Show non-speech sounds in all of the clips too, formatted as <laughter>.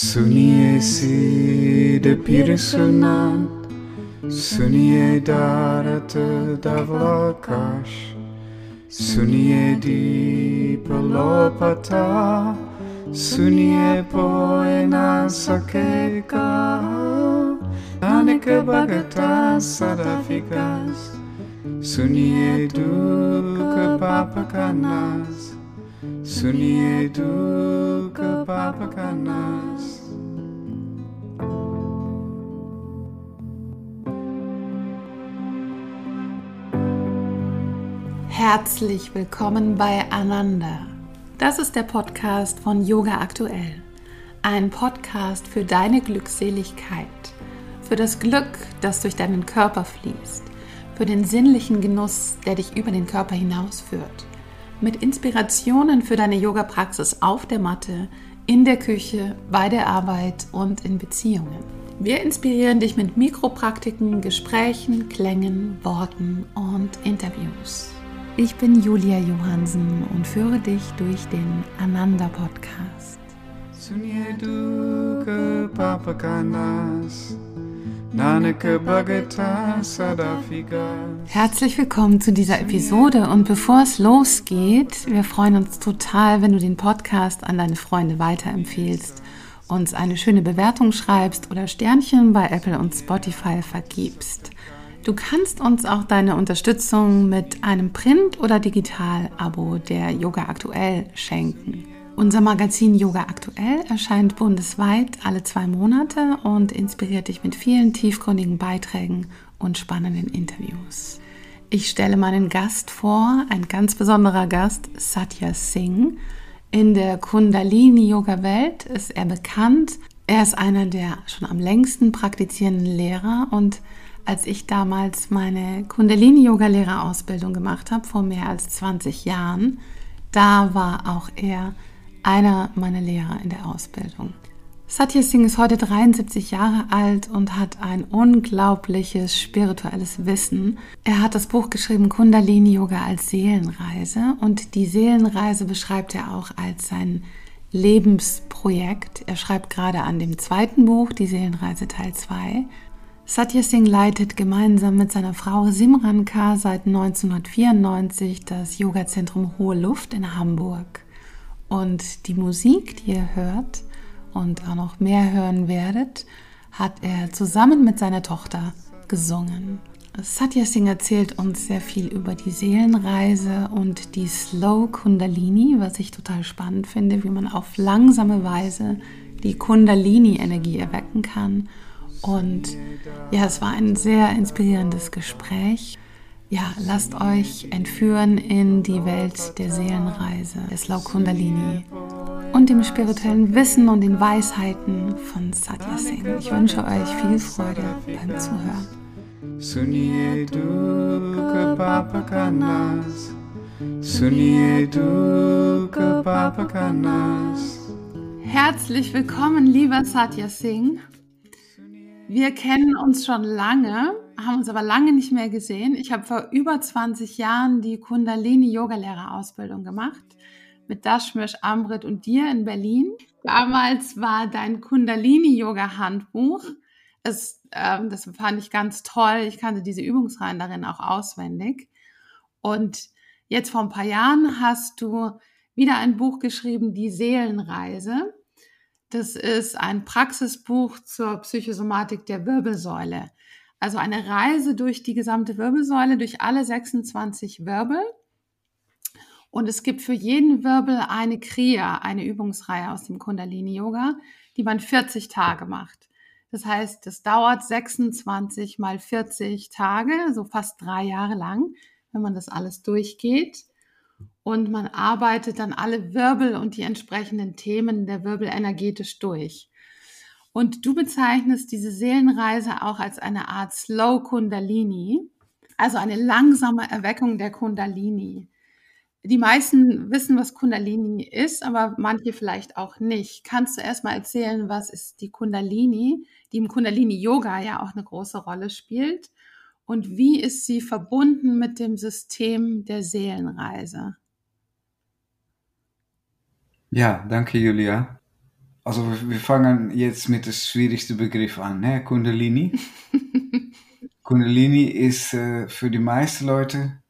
Suniesi de pirsenat, sunie darată da vlacaș, sunie di pelopata, sunie poena sakeka, aneka bagata sadafikas, sunie duca papakanas, सुनिए duka papakanas. Herzlich willkommen bei Ananda. Das ist der Podcast von Yoga Aktuell. Ein Podcast für deine Glückseligkeit, für das Glück, das durch deinen Körper fließt, für den sinnlichen Genuss, der dich über den Körper hinausführt, mit Inspirationen für deine Yoga-Praxis auf der Matte, in der Küche, bei der Arbeit und in Beziehungen. Wir inspirieren dich mit Mikropraktiken, Gesprächen, Klängen, Worten und Interviews. Ich bin Julia Johansen und führe dich durch den Ananda Podcast. Herzlich willkommen zu dieser Episode und bevor es losgeht, wir freuen uns total, wenn du den Podcast an deine Freunde weiterempfehlst, uns eine schöne Bewertung schreibst oder Sternchen bei Apple und Spotify vergibst. Du kannst uns auch deine Unterstützung mit einem Print- oder Digital-Abo der Yoga Aktuell schenken. Unser Magazin Yoga Aktuell erscheint bundesweit alle zwei Monate und inspiriert dich mit vielen tiefgründigen Beiträgen und spannenden Interviews. Ich stelle meinen Gast vor, ein ganz besonderer Gast, Satya Singh. In der Kundalini-Yoga-Welt ist er bekannt. Er ist einer der schon am längsten praktizierenden Lehrer und als ich damals meine Kundalini-Yoga-Lehrerausbildung gemacht habe, vor mehr als 20 Jahren, da war auch er einer meiner Lehrer in der Ausbildung. Satya Singh ist heute 73 Jahre alt und hat ein unglaubliches spirituelles Wissen. Er hat das Buch geschrieben Kundalini Yoga als Seelenreise und die Seelenreise beschreibt er auch als sein Lebensprojekt. Er schreibt gerade an dem zweiten Buch, die Seelenreise Teil 2. Satya Singh leitet gemeinsam mit seiner Frau Simran K. seit 1994 das Yoga-Zentrum Hohe Luft in Hamburg. Und die Musik, die ihr hört und auch noch mehr hören werdet, hat er zusammen mit seiner Tochter gesungen. Satya Singh erzählt uns sehr viel über die Seelenreise und die Slow Kundalini, was ich total spannend finde, wie man auf langsame Weise die Kundalini-Energie erwecken kann und ja, es war ein sehr inspirierendes Gespräch. Ja, lasst euch entführen in die Welt der Seelenreise, des Laukundalini und dem spirituellen Wissen und den Weisheiten von Satya Singh. Ich wünsche euch viel Freude beim Zuhören. Suniye duka papakanas Suniye duka papakanas Herzlich willkommen, lieber Satya Singh. Wir kennen uns schon lange, haben uns aber lange nicht mehr gesehen. Ich habe vor über 20 Jahren die Kundalini-Yoga-Lehrerausbildung gemacht mit Dashmish, Amrit und dir in Berlin. Damals war dein Kundalini-Yoga-Handbuch. Ähm, das fand ich ganz toll. Ich kannte diese Übungsreihen darin auch auswendig. Und jetzt vor ein paar Jahren hast du wieder ein Buch geschrieben, Die Seelenreise. Das ist ein Praxisbuch zur Psychosomatik der Wirbelsäule. Also eine Reise durch die gesamte Wirbelsäule, durch alle 26 Wirbel. Und es gibt für jeden Wirbel eine Kriya, eine Übungsreihe aus dem Kundalini Yoga, die man 40 Tage macht. Das heißt, das dauert 26 mal 40 Tage, so fast drei Jahre lang, wenn man das alles durchgeht und man arbeitet dann alle Wirbel und die entsprechenden Themen der Wirbel energetisch durch. Und du bezeichnest diese Seelenreise auch als eine Art Slow Kundalini, also eine langsame Erweckung der Kundalini. Die meisten wissen, was Kundalini ist, aber manche vielleicht auch nicht. Kannst du erstmal erzählen, was ist die Kundalini, die im Kundalini Yoga ja auch eine große Rolle spielt? Und wie ist sie verbunden mit dem System der Seelenreise? Ja, danke Julia. Also wir fangen jetzt mit dem schwierigsten Begriff an, ne? Kundalini. <laughs> Kundalini ist äh, für die meisten Leute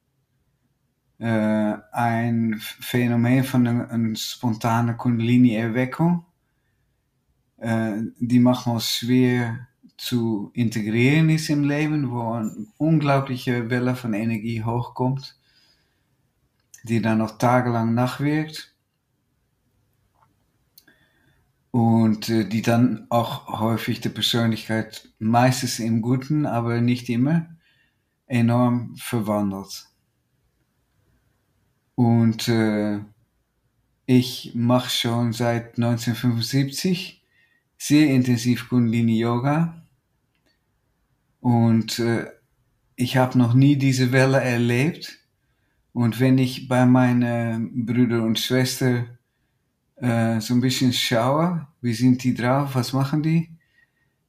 äh, ein Phänomen von einer, einer spontanen Kundalini-Erweckung. Äh, die manchmal schwer zu integrieren ist im Leben, wo eine unglaubliche Welle von Energie hochkommt, die dann noch tagelang nachwirkt und äh, die dann auch häufig die Persönlichkeit meistens im Guten, aber nicht immer enorm verwandelt. Und äh, ich mache schon seit 1975 sehr intensiv Kundalini Yoga und äh, ich habe noch nie diese Welle erlebt. Und wenn ich bei meinen Brüdern und Schwestern äh, so ein bisschen schaue, wie sind die drauf, was machen die,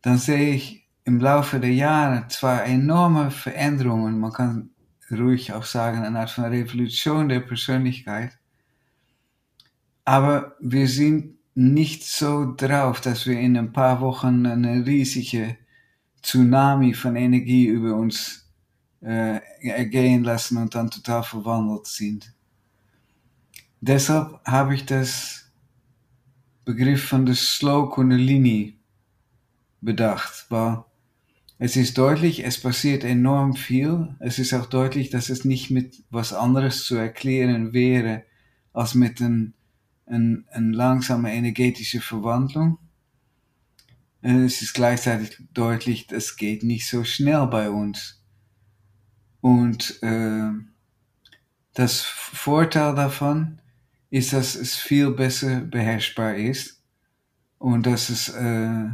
dann sehe ich im Laufe der Jahre zwar enorme Veränderungen, man kann ruhig auch sagen, eine Art von Revolution der Persönlichkeit, aber wir sind nicht so drauf, dass wir in ein paar Wochen eine riesige Tsunami von Energie über uns äh, ergehen lassen und dann total verwandelt sind. Deshalb habe ich das Begriff von der Slow Kundalini bedacht, weil es ist deutlich, es passiert enorm viel. Es ist auch deutlich, dass es nicht mit was anderes zu erklären wäre, als mit einer ein, ein langsame energetische Verwandlung. Es ist gleichzeitig deutlich, das geht nicht so schnell bei uns. Und äh, das Vorteil davon ist, dass es viel besser beherrschbar ist und dass es äh,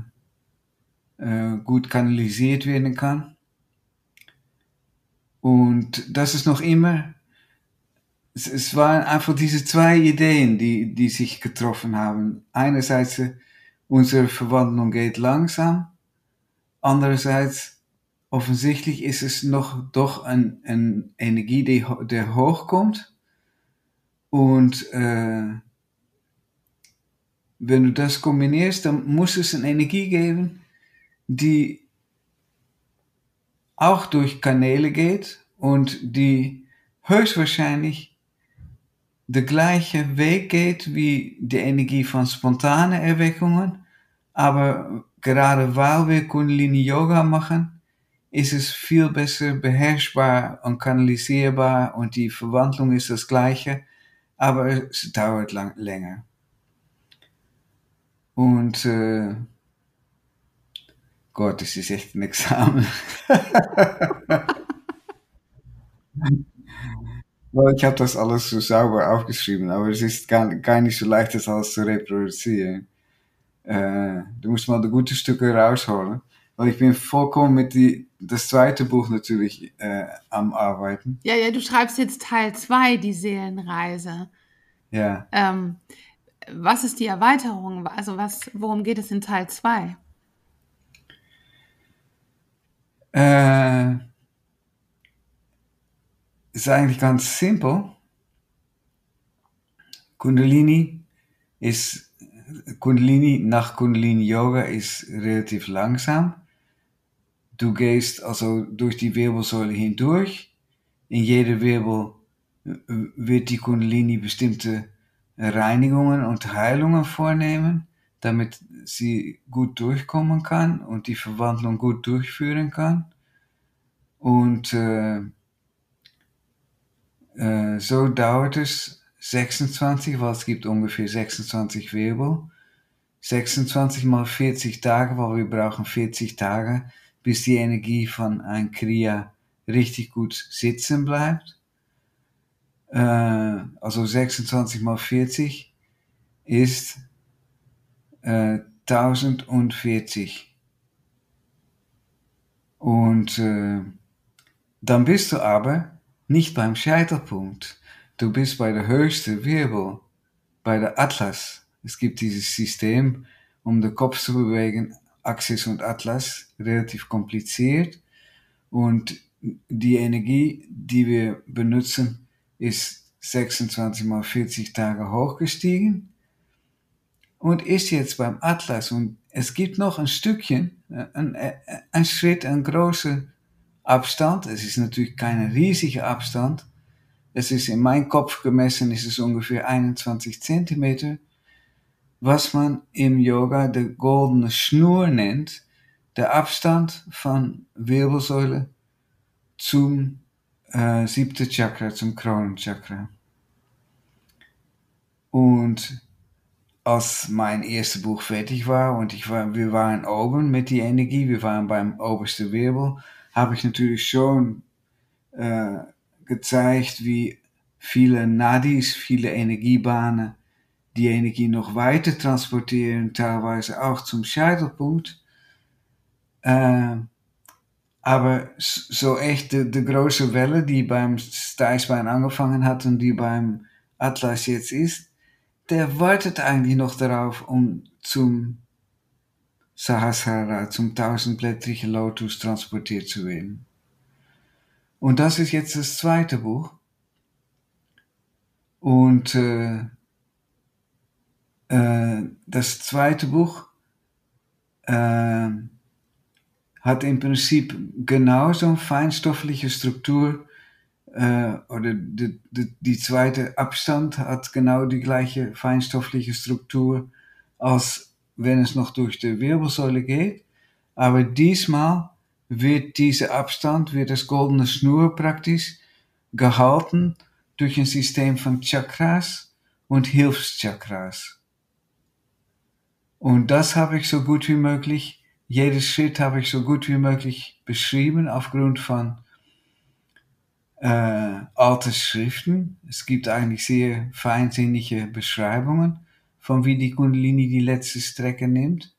äh, gut kanalisiert werden kann. Und das ist noch immer, es, es waren einfach diese zwei Ideen, die, die sich getroffen haben. Einerseits unsere Verwandlung geht langsam. Andererseits, offensichtlich ist es noch doch eine ein Energie, die, der hochkommt. Und äh, wenn du das kombinierst, dann muss es eine Energie geben, die auch durch Kanäle geht und die höchstwahrscheinlich der gleiche Weg geht wie die Energie von spontanen Erweckungen, aber gerade weil wir Kundalini Yoga machen, ist es viel besser beherrschbar und kanalisierbar und die Verwandlung ist das gleiche, aber es dauert lang, länger. Und äh, Gott, es ist echt ein Examen. <laughs> ich habe das alles so sauber aufgeschrieben, aber es ist gar, gar nicht so leicht, das alles zu reproduzieren. Äh, du musst mal die guten Stücke rausholen. Weil ich bin vollkommen mit die, das zweite Buch natürlich äh, am Arbeiten. Ja, ja, du schreibst jetzt Teil 2, die Seelenreise. Ja. Ähm, was ist die Erweiterung? Also was, worum geht es in Teil 2? Äh, ist eigentlich ganz simpel. Kundalini ist Kundalini nach Kundalini Yoga ist relativ langsam. Du gehst also durch die Wirbelsäule hindurch. In jeder Wirbel wird die Kundalini bestimmte Reinigungen und Heilungen vornehmen, damit sie gut durchkommen kann und die Verwandlung gut durchführen kann. Und äh, äh, so dauert es 26, weil es gibt ungefähr 26 Wirbel. 26 mal 40 Tage, weil wir brauchen 40 Tage, bis die Energie von ein Kriya richtig gut sitzen bleibt. Äh, also 26 mal 40 ist äh, 1040. Und äh, dann bist du aber nicht beim Scheitelpunkt. Du bist bei der höchsten Wirbel, bei der Atlas. Es gibt dieses System, um den Kopf zu bewegen, Axis und Atlas, relativ kompliziert. Und die Energie, die wir benutzen, ist 26 mal 40 Tage hochgestiegen. und ist jetzt beim Atlas. Und es gibt noch ein Stückchen, ein, ein Schritt, ein großer Abstand. Es ist natürlich kein riesiger Abstand. Es ist in meinem Kopf gemessen, ist es ungefähr 21 Zentimeter, was man im Yoga der goldene Schnur nennt, der Abstand von Wirbelsäule zum äh, siebten Chakra, zum Kronenchakra. Und als mein erstes Buch fertig war und ich war, wir waren oben mit die Energie, wir waren beim obersten Wirbel, habe ich natürlich schon äh, gezeigt, wie viele Nadis, viele Energiebahnen die Energie noch weiter transportieren, teilweise auch zum Scheitelpunkt. Äh, aber so echt die, die große Welle, die beim Steißbein angefangen hat und die beim Atlas jetzt ist, der wartet eigentlich noch darauf, um zum Sahasrara, zum tausendblättrigen Lotus transportiert zu werden. Und das ist jetzt das zweite Buch. Und äh, äh, das zweite Buch äh, hat im Prinzip genauso eine feinstoffliche Struktur äh, oder die, die, die, zweite Abstand hat genau die gleiche feinstoffliche Struktur, als wenn es noch durch die Wirbelsäule geht. Aber diesmal wird dieser Abstand, wird das goldene Schnur praktisch gehalten durch ein System von Chakras und Hilfschakras. Und das habe ich so gut wie möglich, jedes Schritt habe ich so gut wie möglich beschrieben aufgrund von äh, alte Schriften. Es gibt eigentlich sehr feinsinnige Beschreibungen von wie die Kundalini die letzte Strecke nimmt.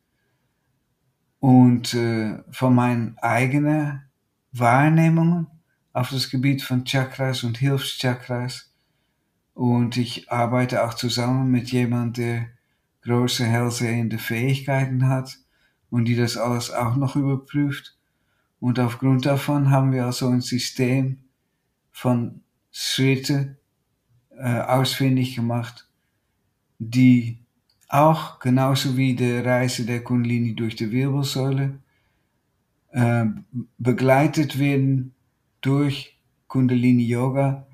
Und äh, von meinen eigenen Wahrnehmungen auf das Gebiet von Chakras und Hilfschakras. Und ich arbeite auch zusammen mit jemandem, der große hellsehende Fähigkeiten hat und die das alles auch noch überprüft. Und aufgrund davon haben wir also ein System von Schritte äh, ausfindig gemacht, die auch genauso wie die Reise der Kundalini durch die Wirbelsäule äh, begleitet werden durch Kundalini Yoga,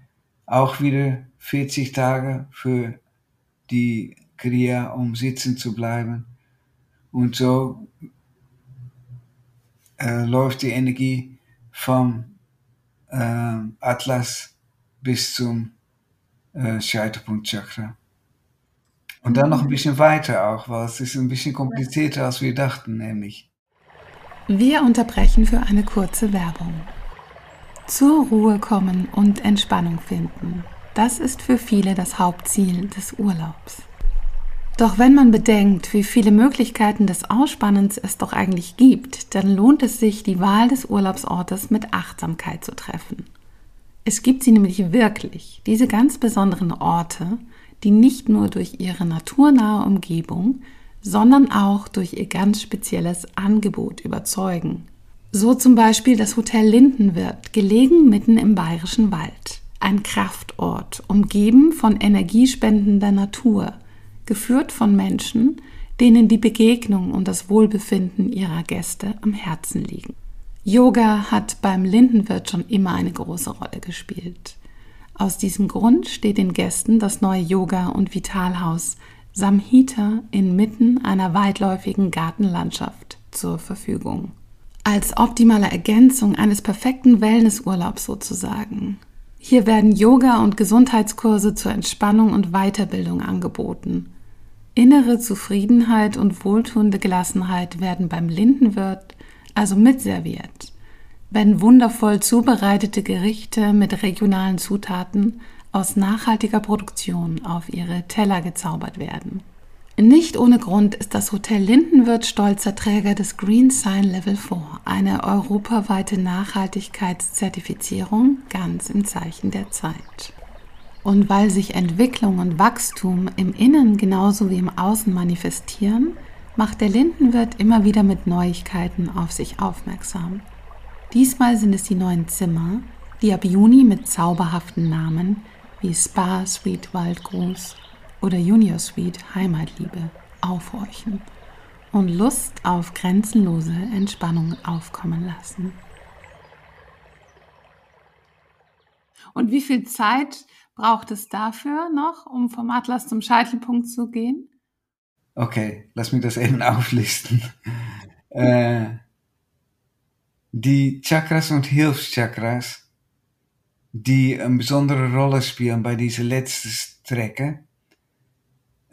auch wieder 40 Tage für die Kriya, um sitzen zu bleiben. Und so äh, läuft die Energie vom äh, Atlas bis zum äh, Scheitelpunkt Chakra. Und dann noch ein bisschen weiter auch, weil es ist ein bisschen komplizierter, als wir dachten, nämlich. Wir unterbrechen für eine kurze Werbung. Zur Ruhe kommen und Entspannung finden. Das ist für viele das Hauptziel des Urlaubs. Doch wenn man bedenkt, wie viele Möglichkeiten des Ausspannens es doch eigentlich gibt, dann lohnt es sich, die Wahl des Urlaubsortes mit Achtsamkeit zu treffen. Es gibt sie nämlich wirklich, diese ganz besonderen Orte, die nicht nur durch ihre naturnahe Umgebung, sondern auch durch ihr ganz spezielles Angebot überzeugen. So zum Beispiel das Hotel Lindenwirt, gelegen mitten im bayerischen Wald. Ein Kraftort, umgeben von energiespendender Natur, geführt von Menschen, denen die Begegnung und das Wohlbefinden ihrer Gäste am Herzen liegen. Yoga hat beim Lindenwirt schon immer eine große Rolle gespielt. Aus diesem Grund steht den Gästen das neue Yoga- und Vitalhaus Samhita inmitten einer weitläufigen Gartenlandschaft zur Verfügung als optimale Ergänzung eines perfekten Wellnessurlaubs sozusagen. Hier werden Yoga- und Gesundheitskurse zur Entspannung und Weiterbildung angeboten. Innere Zufriedenheit und wohltuende Gelassenheit werden beim Lindenwirt also mitserviert, wenn wundervoll zubereitete Gerichte mit regionalen Zutaten aus nachhaltiger Produktion auf ihre Teller gezaubert werden. Nicht ohne Grund ist das Hotel Lindenwirt stolzer Träger des Green Sign Level 4, eine europaweite Nachhaltigkeitszertifizierung ganz im Zeichen der Zeit. Und weil sich Entwicklung und Wachstum im Innen genauso wie im Außen manifestieren, macht der Lindenwirt immer wieder mit Neuigkeiten auf sich aufmerksam. Diesmal sind es die neuen Zimmer, die ab Juni mit zauberhaften Namen wie Spa Suite Waldgruß oder Junior Suite Heimatliebe aufhorchen und Lust auf grenzenlose Entspannung aufkommen lassen. Und wie viel Zeit braucht es dafür noch, um vom Atlas zum Scheitelpunkt zu gehen? Okay, lass mich das eben auflisten. äh, die Chakras und Hilfschakras, die eine besondere Rolle spielen bei dieser letzten Strecke,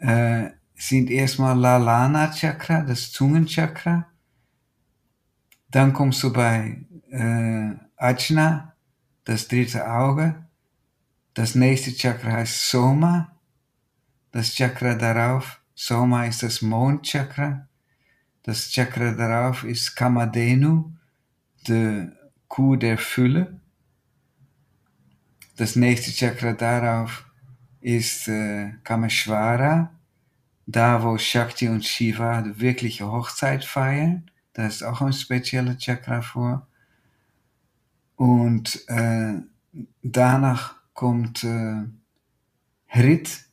äh, sind erstmal Lalana Chakra, das Zungenchakra. Dann kommst du bei äh, Ajna, das dritte Auge. Das nächste Chakra heißt Soma. Das Chakra darauf, Soma ist das Mondchakra. Das Chakra darauf ist Kamadenu, die Kuh der Fülle. Das nächste Chakra darauf ist äh, Kameshwara, da wo Shakti und Shiva die wirkliche Hochzeit feiern. Da ist auch ein spezieller Chakra vor. Und äh, danach kommt äh, Hrit,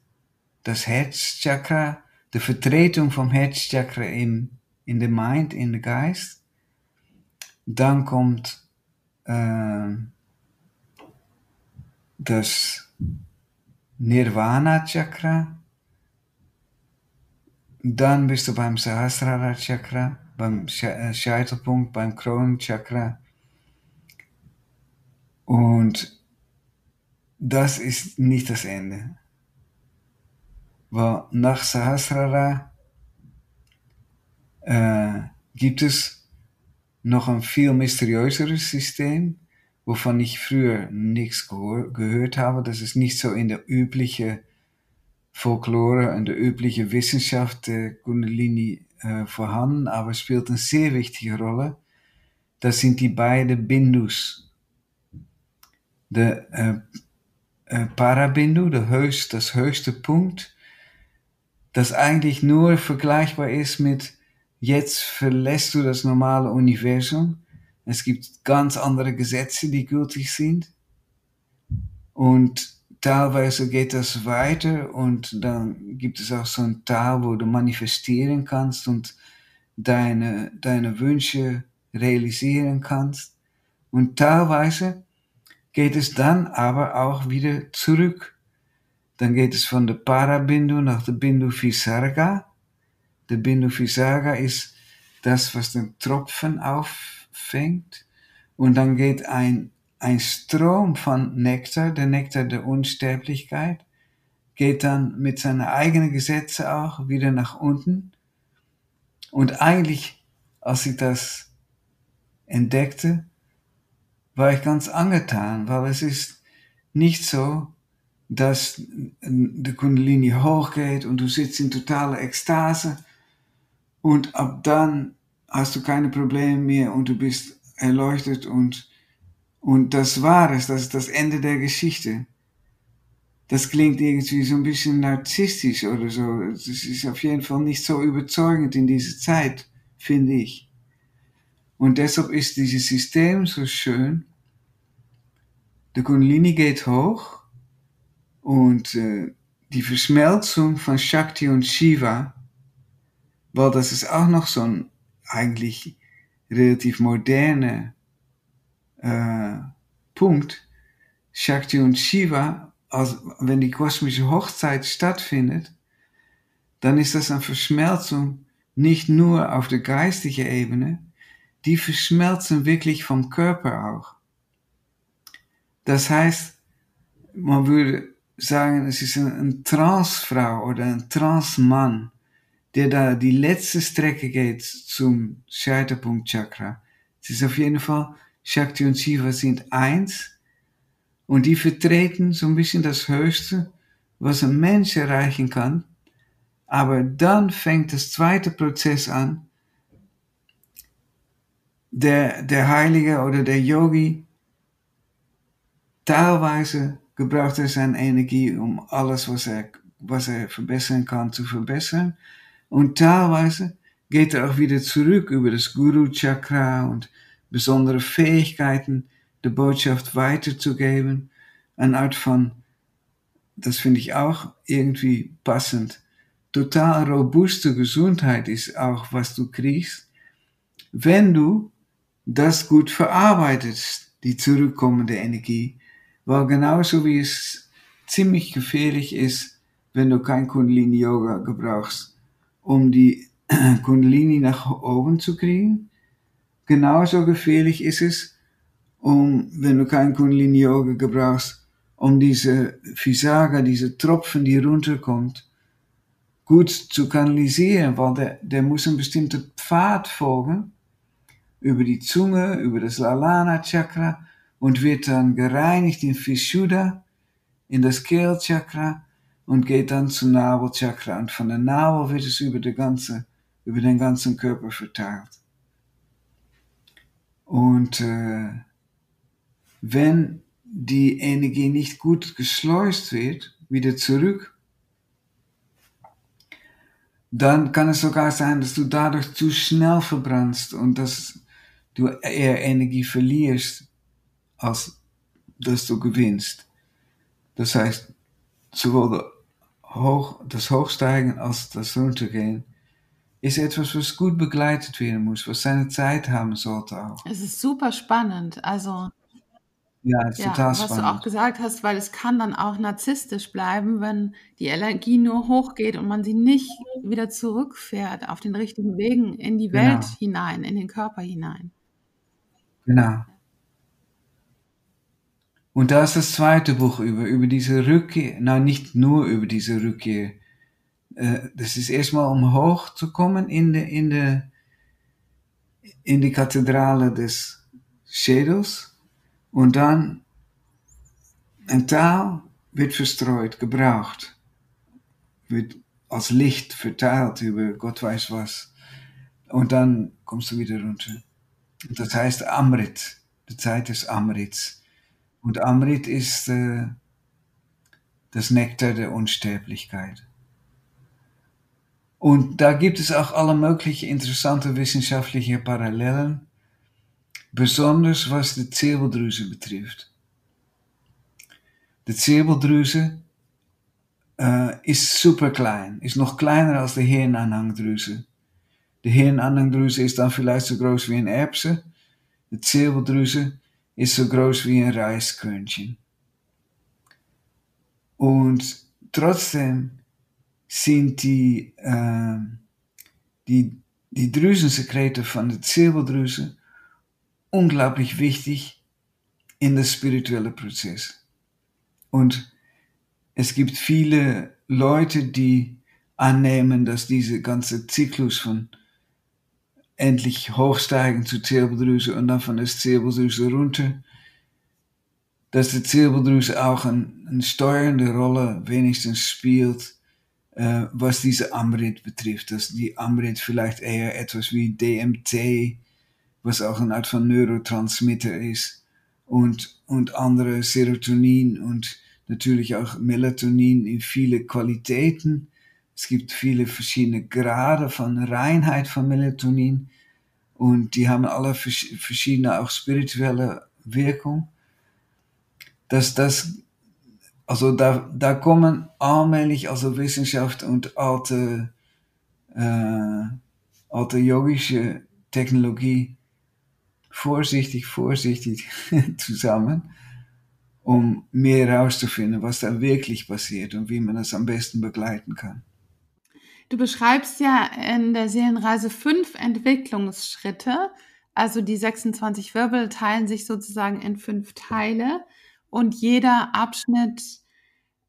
das Herzchakra, die Vertretung vom Herzchakra in, in the Mind, in the Geist. Dann kommt äh, das Nirvana Chakra. Dann bist du beim Sahasrara Chakra, beim Scheitelpunkt, beim Kronenchakra. Und das ist nicht das Ende. Weil nach Sahasrara äh, gibt es noch ein viel mysteriöseres System, wovon ich früher nichts gehört habe. Das ist nicht so in der üblichen Folklore, in der üblichen Wissenschaft der Kundalini äh, vorhanden, aber spielt eine sehr wichtige Rolle. Das sind die beiden Bindus. Der äh, äh, Parabindu, der höchst, das höchste Punkt, das eigentlich nur vergleichbar ist mit jetzt verlässt du das normale Universum es gibt ganz andere Gesetze, die gültig sind. Und teilweise geht das weiter und dann gibt es auch so ein Teil, wo du manifestieren kannst und deine, deine Wünsche realisieren kannst. Und teilweise geht es dann aber auch wieder zurück. Dann geht es von der Parabindu nach der Bindu Visarga. Der Bindu Visarga ist das, was den Tropfen auf fängt und dann geht ein, ein Strom von Nektar, der Nektar der Unsterblichkeit, geht dann mit seinen eigenen Gesetzen auch wieder nach unten. Und eigentlich, als ich das entdeckte, war ich ganz angetan, weil es ist nicht so, dass die Kundalini hochgeht und du sitzt in totaler Ekstase und ab dann hast du keine Probleme mehr und du bist erleuchtet und, und das war es, das ist das Ende der Geschichte. Das klingt irgendwie so ein bisschen narzisstisch oder so. Das ist auf jeden Fall nicht so überzeugend in dieser Zeit, finde ich. Und deshalb ist dieses System so schön. Der Kundalini geht hoch und äh, die Verschmelzung von Shakti und Shiva, weil das ist auch noch so ein eigentlich relativ moderne äh, Punkt, Shakti und Shiva, als, wenn die kosmische Hochzeit stattfindet, dann ist das eine Verschmelzung nicht nur auf der geistigen Ebene, die verschmelzen wirklich vom Körper auch. Das heißt, man würde sagen, es ist eine Transfrau oder ein Transmann der da die letzte Strecke geht zum Scheiterpunkt Chakra. Es ist auf jeden Fall, Shakti und Shiva sind eins und die vertreten so ein bisschen das Höchste, was ein Mensch erreichen kann. Aber dann fängt das zweite Prozess an. Der, der Heilige oder der Yogi, teilweise gebraucht er seine Energie, um alles, was er, was er verbessern kann, zu verbessern. Und teilweise geht er auch wieder zurück über das Guru Chakra und besondere Fähigkeiten, die Botschaft weiterzugeben. Eine Art von, das finde ich auch irgendwie passend, total robuste Gesundheit ist auch, was du kriegst, wenn du das gut verarbeitest, die zurückkommende Energie. Weil genauso wie es ziemlich gefährlich ist, wenn du kein Kundalini Yoga gebrauchst, um die <clears throat> Kundalini nach oben zu kriegen, genauso gefährlich ist es, um, wenn du kein Kundalini Yoga gebrauchst, um diese Visaga, diese Tropfen, die runterkommt, gut zu kanalisieren, weil der, der muss einen bestimmten Pfad folgen, über die Zunge, über das Lalana Chakra und wird dann gereinigt in Vishuddha, in das Kehlchakra und geht dann zum Nabelchakra und von der Nabel wird es über, die ganze, über den ganzen Körper verteilt. Und äh, wenn die Energie nicht gut geschleust wird, wieder zurück, dann kann es sogar sein, dass du dadurch zu schnell verbrannst und dass du eher Energie verlierst, als dass du gewinnst. Das heißt, sowohl hoch, das Hochsteigen als das Runtergehen ist etwas, was gut begleitet werden muss, was seine Zeit haben sollte auch. Es ist super spannend. Also ja, ist ja, total was du auch gesagt hast, weil es kann dann auch narzisstisch bleiben, wenn die Energie nur hochgeht und man sie nicht wieder zurückfährt auf den richtigen Wegen in die Welt Genau. hinein, in den Körper hinein. Genau. Und da ist das zweite Buch über, über diese Rückkehr, na nicht nur über diese Rückkehr. Äh, Das ist erstmal um hochzukommen in de, in de, in die Kathedrale des Schädels und dann ein Teil wird verstreut, gebraucht, wird als Licht verteilt über Gott weiß was. Und dann kommst du wieder runter. Das heißt Amrit, die Zeit des Amrits. Und Amrit ist äh, das Nektar der Unsterblichkeit. Und da gibt es auch alle möglichen interessante wissenschaftliche Parallelen, besonders was die Zirbeldrüse betrifft. Die Zirbeldrüse äh, ist super klein, ist noch kleiner als die Hirnanhangdrüse. Die Hirnanhangdrüse ist dann vielleicht so groß wie ein Erbse. Die Zirbeldrüse ist so groß wie ein Reiskörnchen. Und trotzdem sind die, äh, die, die Drüsensekrete von der Zirbeldrüse unglaublich wichtig in das spirituelle Prozess. Und es gibt viele Leute, die annehmen, dass diese ganze Zyklus von endlich hochsteigen zur Zirbeldrüse und dann von der Zirbeldrüse runter, dass die Zirbeldrüse auch ein, eine steuernde Rolle wenigstens spielt, äh, was diese Amrit betrifft. Dass die Amrit vielleicht eher etwas wie DMT, was auch eine Art von Neurotransmitter ist, und, und andere Serotonin und natürlich auch Melatonin in viele Qualitäten. Es gibt viele verschiedene Grade von Reinheit von Melatonin und die haben alle vers- verschiedene auch spirituelle Wirkung. Dass das, also da, da kommen allmählich also Wissenschaft und alte, äh, alte yogische Technologie vorsichtig, vorsichtig <laughs> zusammen, um mehr herauszufinden, was da wirklich passiert und wie man das am besten begleiten kann. Du beschreibst ja in der Seelenreise fünf Entwicklungsschritte. Also die 26 Wirbel teilen sich sozusagen in fünf Teile und jeder Abschnitt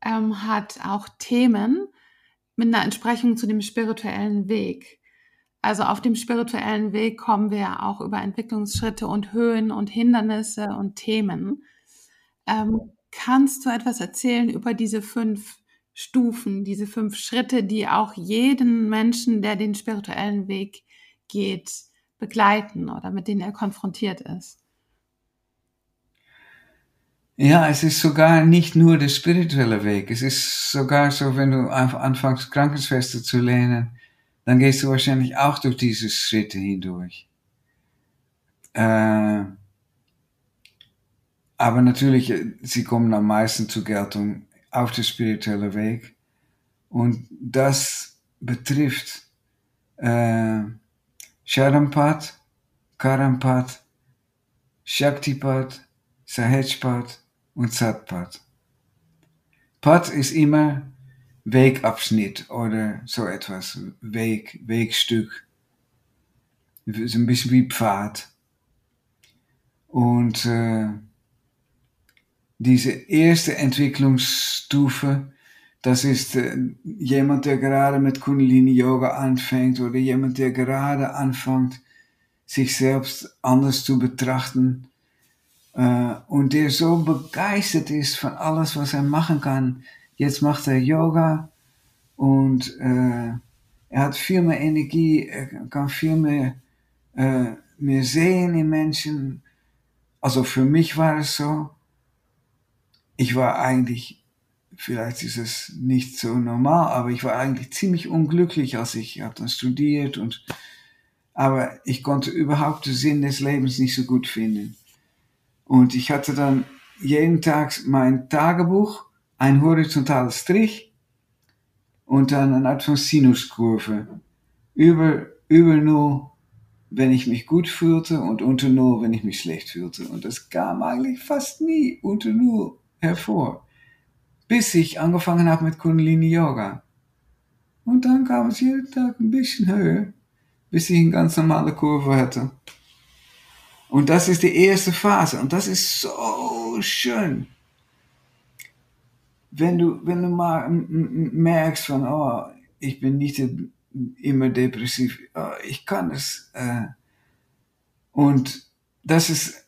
ähm, hat auch Themen mit einer Entsprechung zu dem spirituellen Weg. Also auf dem spirituellen Weg kommen wir auch über Entwicklungsschritte und Höhen und Hindernisse und Themen. Ähm, kannst du etwas erzählen über diese fünf Stufen, diese fünf Schritte, die auch jeden Menschen, der den spirituellen Weg geht, begleiten oder mit denen er konfrontiert ist? Ja, es ist sogar nicht nur der spirituelle Weg. Es ist sogar so, wenn du anfängst, Krankenschwester zu lernen, dann gehst du wahrscheinlich auch durch diese Schritte hindurch. Äh, aber natürlich, sie kommen am meisten zur Geltung auf der spirituelle Weg. Und das betrifft äh, Sharampat, Karampat, Shaktipat, Sahajpat und Satpat. Pat ist immer Wegabschnitt oder so etwas, Weg, Wegstück. Ist ein bisschen wie Pfad. Und äh, diese erste Entwicklungsstufe, das ist äh, jemand, der gerade mit Kundalini Yoga anfängt oder jemand, der gerade anfängt, sich selbst anders zu betrachten äh, und der so begeistert ist von alles, was er machen kann. Jetzt macht er Yoga und äh, er hat viel mehr Energie, er kann viel mehr, äh, mehr sehen in Menschen. Also für mich war es so, ich war eigentlich, vielleicht ist es nicht so normal, aber ich war eigentlich ziemlich unglücklich, als ich habe dann studiert und aber ich konnte überhaupt den Sinn des Lebens nicht so gut finden. Und ich hatte dann jeden Tag mein Tagebuch, ein horizontales Strich und dann eine Art von Sinuskurve. Über, über Null, wenn ich mich gut fühlte und unter Null, wenn ich mich schlecht fühlte. Und das kam eigentlich fast nie unter Null hervor. Bis ich angefangen habe mit Kundalini Yoga. Und dann kam es jeden Tag ein bisschen höher, bis ich eine ganz normale Kurve hatte. Und das ist die erste Phase. Und das ist so schön. Wenn du, wenn du mal merkst von, oh, ich bin nicht immer depressiv, oh, ich kann es. Äh, und das ist,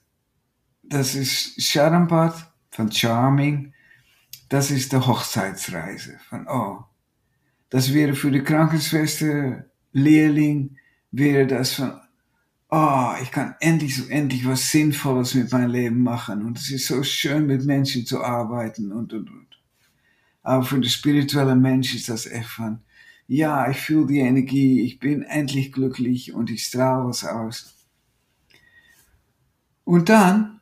das ist Sharampat von Charming. Das ist die Hochzeitsreise von, oh, das wäre für die Krankenschwester, Lehrling, wäre das von, oh, ich kann endlich so endlich was Sinnvolles mit meinem Leben machen und es ist so schön mit Menschen zu arbeiten und und und. Aber für den spirituellen Mensch ist das echt von, ja, ich fühle die Energie, ich bin endlich glücklich und ich strahle was aus. Und dann,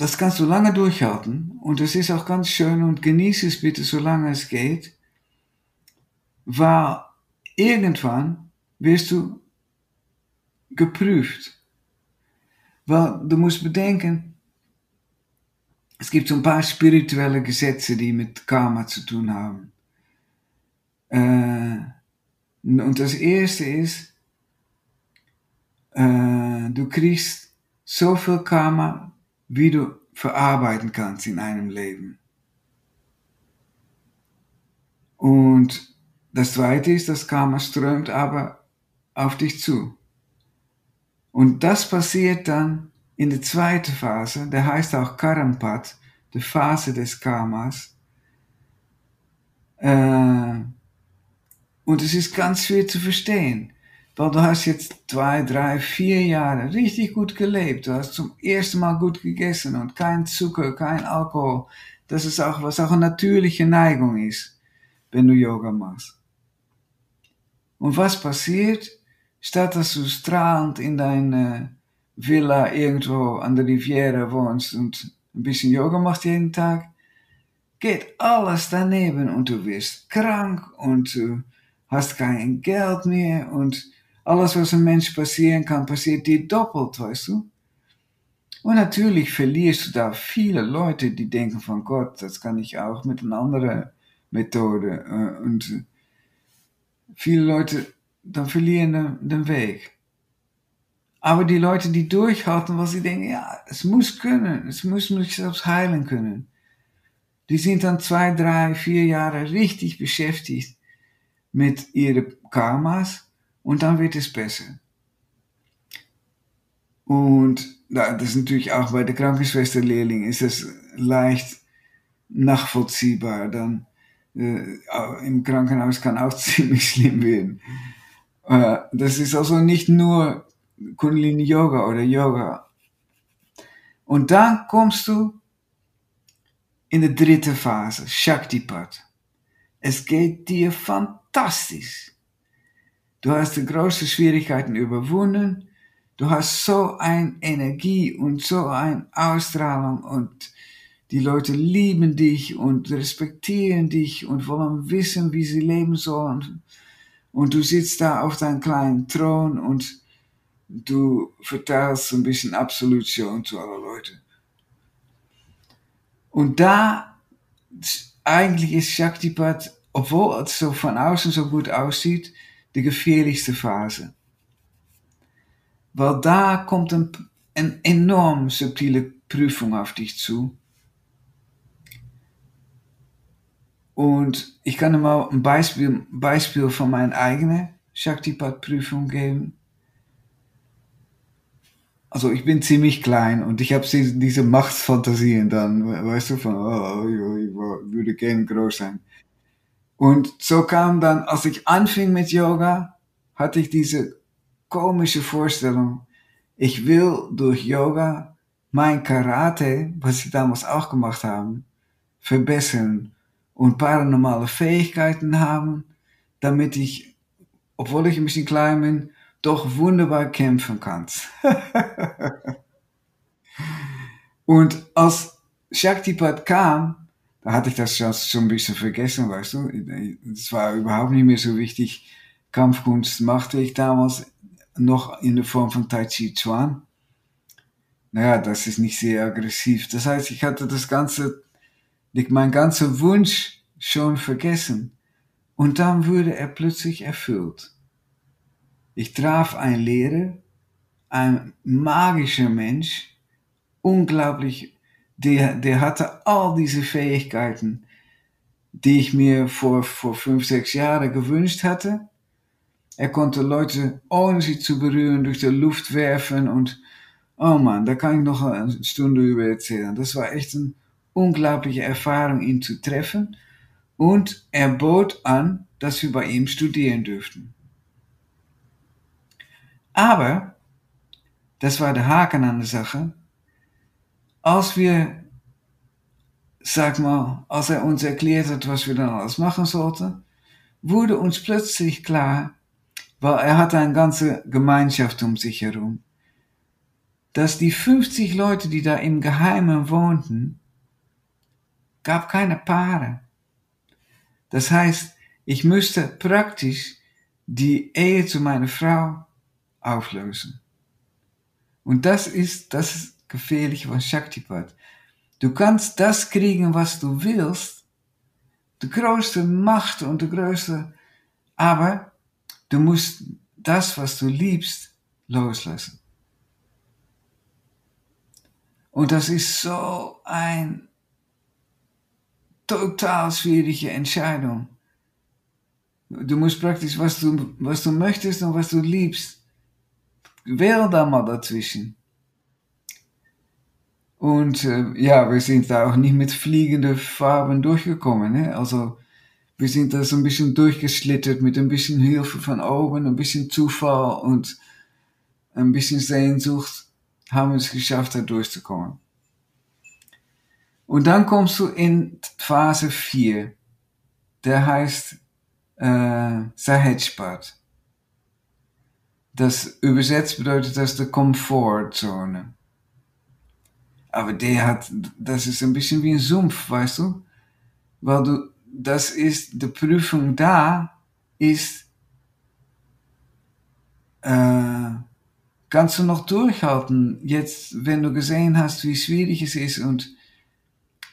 das kannst du lange durchhalten und es ist auch ganz schön und genieße es bitte, solange es geht, weil irgendwann wirst du geprüft. Weil du musst bedenken, es gibt so ein paar spirituelle Gesetze, die mit Karma zu tun haben. Äh, und das erste ist, äh, du kriegst so viel Karma, wie du verarbeiten kannst in einem Leben. Und das zweite ist, das Karma strömt aber auf dich zu. Und das passiert dann in der zweiten Phase, der heißt auch Karampat, die Phase des Karmas. Äh, und es ist ganz schwer zu verstehen, weil du hast jetzt zwei, drei, vier Jahre richtig gut gelebt. Du hast zum ersten Mal gut gegessen und kein Zucker, kein Alkohol. Das ist auch, was auch eine natürliche Neigung ist, wenn du Yoga machst. Und was passiert? statt dass du strahlend in deine Villa irgendwo an der Riviera wohnst und ein bisschen Yoga machst jeden Tag, geht alles daneben und du wirst krank und du hast kein Geld mehr und alles, was ein Mensch passieren kann, passiert dir doppelt, weißt du? Und natürlich verlierst du da viele Leute, die denken von Gott, das kann ich auch mit einer anderen Methode. Äh, und viele Leute dann verlieren den, Weg. Aber die Leute, die durchhalten, weil sie denken, ja, es muss können, es muss mich selbst heilen können, die sind dann zwei, drei, vier Jahre richtig beschäftigt mit ihren Karmas und dann wird es besser. Und das ist natürlich auch bei der Krankenschwesterlehrling ist es leicht nachvollziehbar. Dann äh, im Krankenhaus kann auch <laughs> ziemlich schlimm werden. Äh, das ist also nicht nur Kundalini Yoga oder Yoga. Und dann kommst du in die dritte Phase, Shaktipat. Es geht dir fantastisch. Du hast die größten Schwierigkeiten überwunden. Du hast so eine Energie und so eine Ausstrahlung und Die Leute lieben dich und respektieren dich und wollen wissen, wie sie leben sollen. Und du sitzt da auf deinem kleinen Thron und du verteilst ein bisschen Absolution zu aller Leute. Und da, eigentlich ist Shaktipat, obwohl es so von außen so gut aussieht, die gefährlichste Phase. Weil da kommt ein, eine enorm subtile Prüfung auf dich zu. Und ich kann dir mal ein Beispiel, Beispiel von meiner eigenen Shaktipat-Prüfung geben also ich bin ziemlich klein und ich habe diese Machtsfantasien dann, weißt du, von, oh, ich würde gerne groß sein. Und so kam dann, als ich anfing mit Yoga, hatte ich diese komische Vorstellung, ich will durch Yoga mein Karate, was ich damals auch gemacht habe, verbessern und paranormale Fähigkeiten haben, damit ich, obwohl ich ein bisschen klein bin, doch wunderbar kämpfen kannst. <laughs> und als Shaktipat kam, hatte ich das schon ein bisschen vergessen, weißt du. Es war überhaupt nicht mehr so wichtig. Kampfkunst machte ich damals noch in der Form von Tai Chi Chuan. Naja, das ist nicht sehr aggressiv. Das heißt, ich hatte das ganze, mein ganzer Wunsch schon vergessen. Und dann wurde er plötzlich erfüllt. Ich traf einen Lehrer, ein magischer Mensch, unglaublich, der, der hatte all diese Fähigkeiten, die ich mir vor, vor fünf, sechs Jahren gewünscht hatte. Er konnte Leute, ohne sie zu berühren, durch die Luft werfen und, oh man, da kann ich noch eine Stunde über erzählen. Das war echt eine unglaubliche Erfahrung, ihn zu treffen. Und er bot an, dass wir bei ihm studieren dürften. Aber, das war der Haken an der Sache, als wir, sag mal, als er uns erklärt hat, was wir dann alles machen sollten, wurde uns plötzlich klar, weil er hatte eine ganze Gemeinschaft um sich herum, dass die 50 Leute, die da im Geheimen wohnten, gab keine Paare. Das heißt, ich müsste praktisch die Ehe zu meiner Frau auflösen. Und das ist das Gefährliche von Shaktipat. Du kannst das kriegen, was du willst, die größte Macht und die größte, aber du musst das, was du liebst, loslassen. Und das ist so ein total schwierige Entscheidung. Du musst praktisch, was du, was du möchtest und was du liebst, wäre da mal dazwischen. Und äh, ja, wir sind da auch nicht mit fliegenden Farben durchgekommen. Ne? Also wir sind da so ein bisschen durchgeschlittert mit ein bisschen Hilfe von oben, ein bisschen Zufall und ein bisschen Sehnsucht haben wir es geschafft, da durchzukommen. Und dann kommst du in Phase 4. Der heißt äh, Sahajpat. Das übersetzt bedeutet das de Komfortzone. Aber der hat, das ist ein bisschen wie ein Sumpf, weißt du? Weil du, das ist, die Prüfung da ist, äh, kannst du noch durchhalten, jetzt, wenn du gesehen hast, wie schwierig es ist und,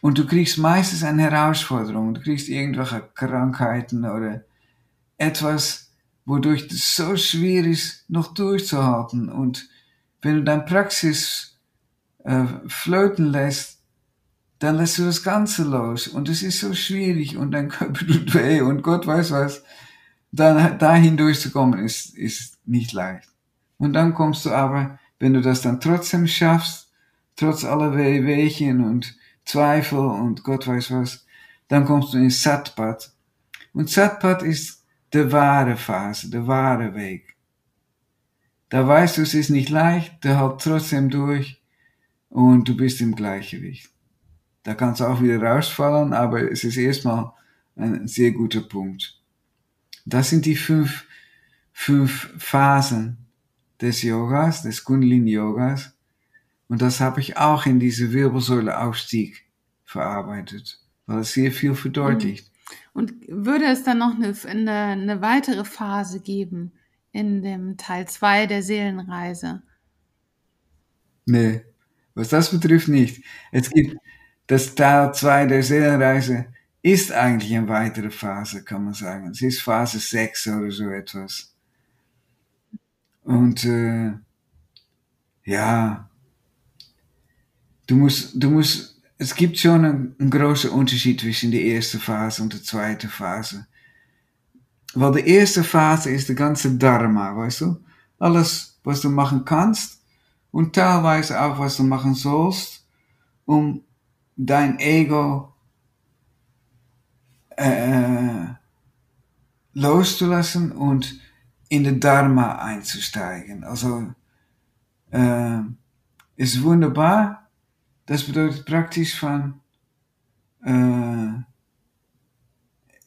und du kriegst meistens eine Herausforderung, du kriegst irgendwelche Krankheiten oder etwas, wodurch es so schwierig ist, noch durchzuhalten. Und wenn du deine Praxis äh, flöten lässt, dann lässt du das Ganze los. Und es ist so schwierig und dein <laughs> Körper tut weh und Gott weiß was. Dann dahin durchzukommen ist, ist nicht leicht. Und dann kommst du aber, wenn du das dann trotzdem schaffst, trotz aller Wehwehchen und Zweifel und Gott weiß was, dann kommst du in Satpat. Und Satpat ist de wahre Phase, de wahre Weg. Da weißt du, es ist nicht leicht, du halt trotzdem durch und du bist im Gleichgewicht. Da kannst du auch wieder rausfallen, aber es ist erstmal ein sehr guter Punkt. Das sind die fünf, fünf Phasen des Yogas, des Kundalini Yogas. Und das habe ich auch in diese Wirbelsäuleaufstieg verarbeitet, weil es sehr viel verdeutlicht. Und würde es dann noch eine, eine, eine weitere Phase geben in dem Teil 2 der Seelenreise? Nee, was das betrifft nicht. Es gibt das Teil 2 der Seelenreise ist eigentlich eine weitere Phase, kann man sagen. Es ist Phase 6 oder so etwas. Und äh, ja, du musst, du musst, es gibt schon einen, einen großen Unterschied zwischen der ersten Phase und der zweiten Phase. Weil die erste Phase ist der ganze Dharma, weißt du? Alles, was du machen kannst und teilweise auch, was du machen sollst, um dein Ego äh, loszulassen und in den Dharma einzusteigen. Also äh, ist wunderbar. Das bedeutet praktisch von äh,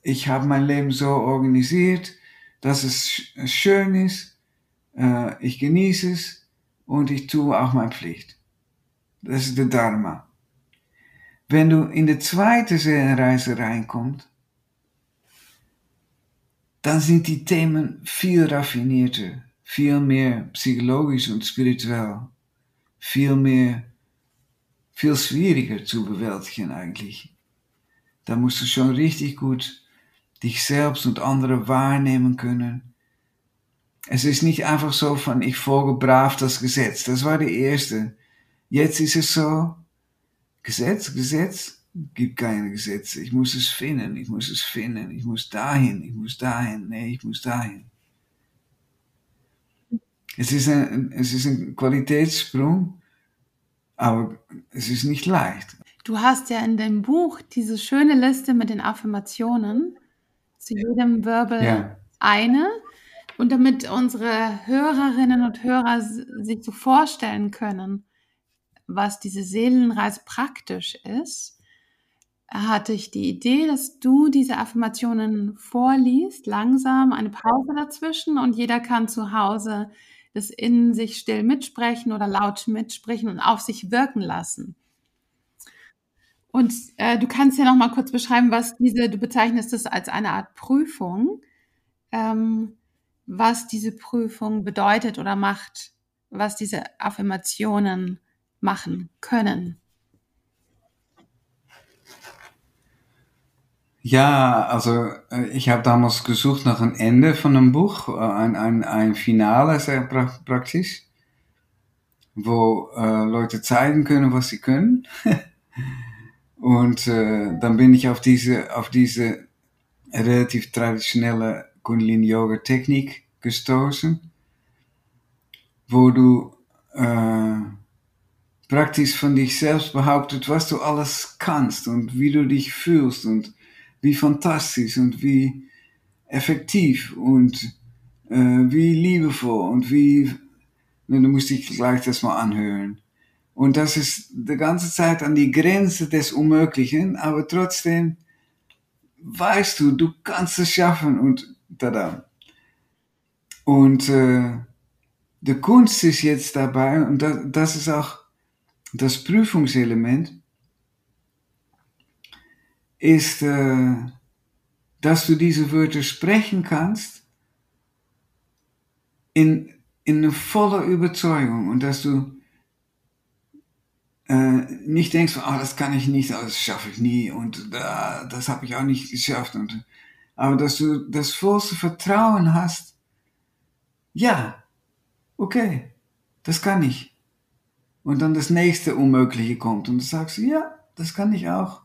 ich habe mein Leben so organisiert, dass es schön ist, äh, ich genieße es und ich tue auch meine Pflicht. Das ist der Dharma. Wenn du in die zweite Seelenreise reinkommst, dann sind die Themen viel raffinierter, viel mehr psychologisch und spirituell, viel mehr, viel schwieriger zu bewältigen eigentlich. Da musst du schon richtig gut dich selbst und andere wahrnehmen können. Es ist nicht einfach so von, ich folge brav das Gesetz. Das war die erste. Jetzt ist es so, Gesetz, Gesetz, gibt keine Gesetze. Ich muss es finden, ich muss es finden, ich muss dahin, ich muss dahin, nee, ich muss dahin. Es ist ein, es ist ein Qualitätssprung, aber es ist nicht leicht. Du hast ja in dem Buch diese schöne Liste mit den Affirmationen, zu jedem Wirbel ja. eine. Und damit unsere Hörerinnen und Hörer sich so vorstellen können, was diese Seelenreise praktisch ist, hatte ich die Idee, dass du diese Affirmationen vorliest, langsam, eine Pause dazwischen und jeder kann zu Hause das in sich still mitsprechen oder laut mitsprechen und auf sich wirken lassen. Und äh, du kannst ja noch mal kurz beschreiben, was diese, du bezeichnest es als eine Art Prüfung, ähm, was diese Prüfung bedeutet oder macht, was diese Affirmationen machen können. Ja, also äh, ich habe damals gesucht nach einem Ende von einem Buch, äh, ein, ein, ein Finale praktisch, wo äh, Leute zeigen können, was sie können. <laughs> Und äh, dann bin ich auf diese, auf diese relativ traditionelle Kundalini Yoga Technik gestoßen, wo du äh, praktisch von dich selbst behauptet, was du alles kannst und wie du dich fühlst und wie fantastisch und wie effektiv und äh, wie liebevoll und wie, ne, du musst dich gleich das mal anhören. Und das ist die ganze Zeit an die Grenze des Unmöglichen, aber trotzdem weißt du, du kannst es schaffen und tada. Und äh, die Kunst ist jetzt dabei, und das, das ist auch das Prüfungselement, ist, äh, dass du diese Wörter sprechen kannst in, in voller Überzeugung und dass du äh, nicht denkst, oh, das kann ich nicht, das schaffe ich nie und äh, das habe ich auch nicht geschafft. Und, aber dass du das vollste Vertrauen hast, ja, okay, das kann ich. Und dann das nächste Unmögliche kommt und du sagst, ja, das kann ich auch.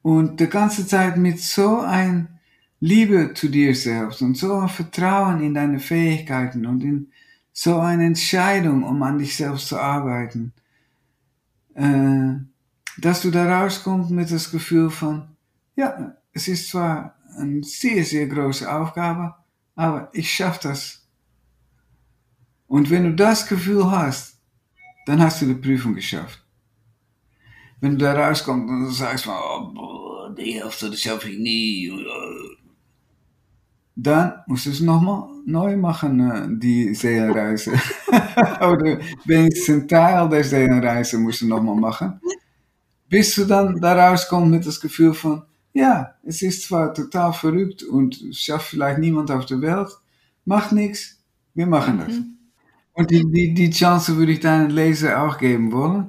Und die ganze Zeit mit so ein Liebe zu dir selbst und so ein Vertrauen in deine Fähigkeiten und in so eine Entscheidung, um an dich selbst zu arbeiten, äh, dass du da rauskommst mit das Gefühl von, ja, es ist zwar eine sehr, sehr große Aufgabe, aber ich schaffe das. Und wenn du das Gefühl hast, dann hast du die Prüfung geschafft. Wenn du da rauskommst und du sagst, oh, die Hälfte, das schaffe ich nie. Dann musst du es nochmal neu machen, die bis du dann da rauskommst mit das Gefühl von, ja, es ist zwar total verrückt und schafft vielleicht niemand auf der Welt, macht nichts, wir machen das. Mhm. Und die, die, die Chance würde ich deinen Leser auch geben wollen.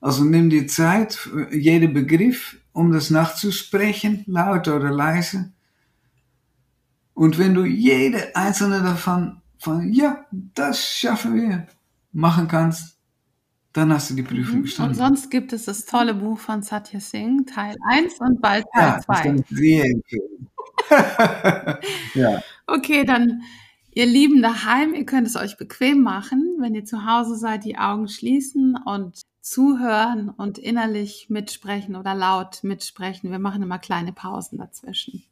Also nimm dir Zeit, für jeder Begriff, um das nachzusprechen, laut oder leise. Und wenn du jede einzelne davon von, ja, das schaffen wir, machen kannst, dann hast du die Prüfung Und bestanden. sonst gibt es das tolle Buch von Satya Singh, Teil 1 und bald ja, Teil das 2. kann ich sehr empfehlen. <laughs> ja. Okay, dann ihr Lieben daheim, ihr könnt es euch bequem machen, wenn ihr zu Hause seid, die Augen schließen und zuhören und innerlich mitsprechen oder laut mitsprechen. Wir machen immer kleine Pausen dazwischen.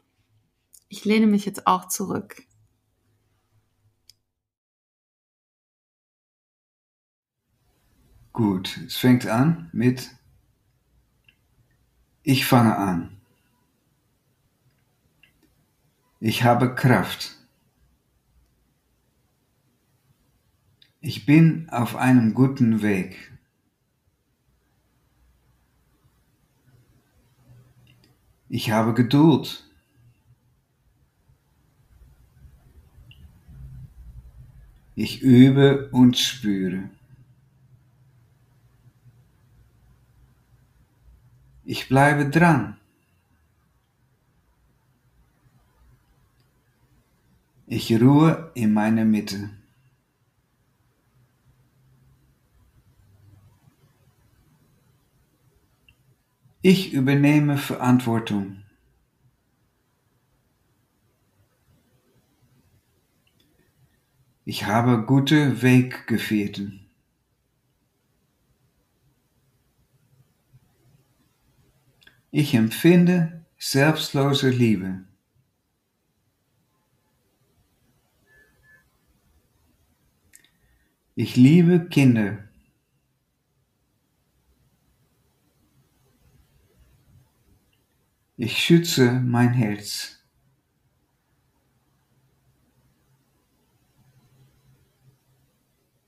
Ich lehne mich jetzt auch zurück. Gut, es fängt an mit Ich fange an. Ich habe Kraft. Ich bin auf einem guten Weg. Ich habe Geduld. Ich übe und spüre. Ich bleibe dran. Ich ruhe in meiner Mitte. Ich übernehme Verantwortung. Ich habe gute Weggefährten. Ich empfinde selbstlose Liebe. Ich liebe Kinder. Ich schütze mein Herz.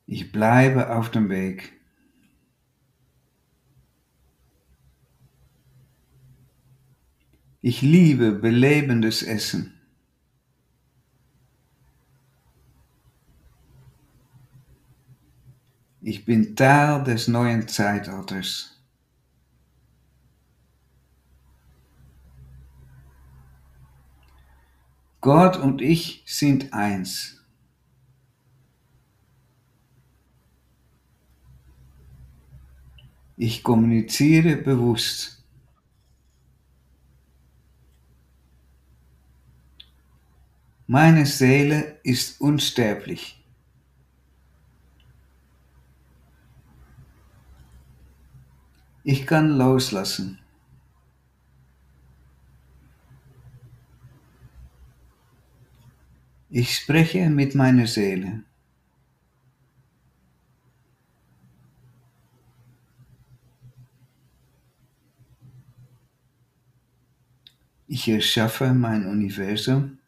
Ich bleibe auf dem Weg. Ich liebe belebendes Essen. Ich bin Teil des neuen Zeitalters. Gott und ich sind eins. Ich kommuniziere bewusst. Meine Seele ist unsterblich. Ich kann loslassen. Ich spreche mit meiner Seele. Ich erschaffe mein Universum.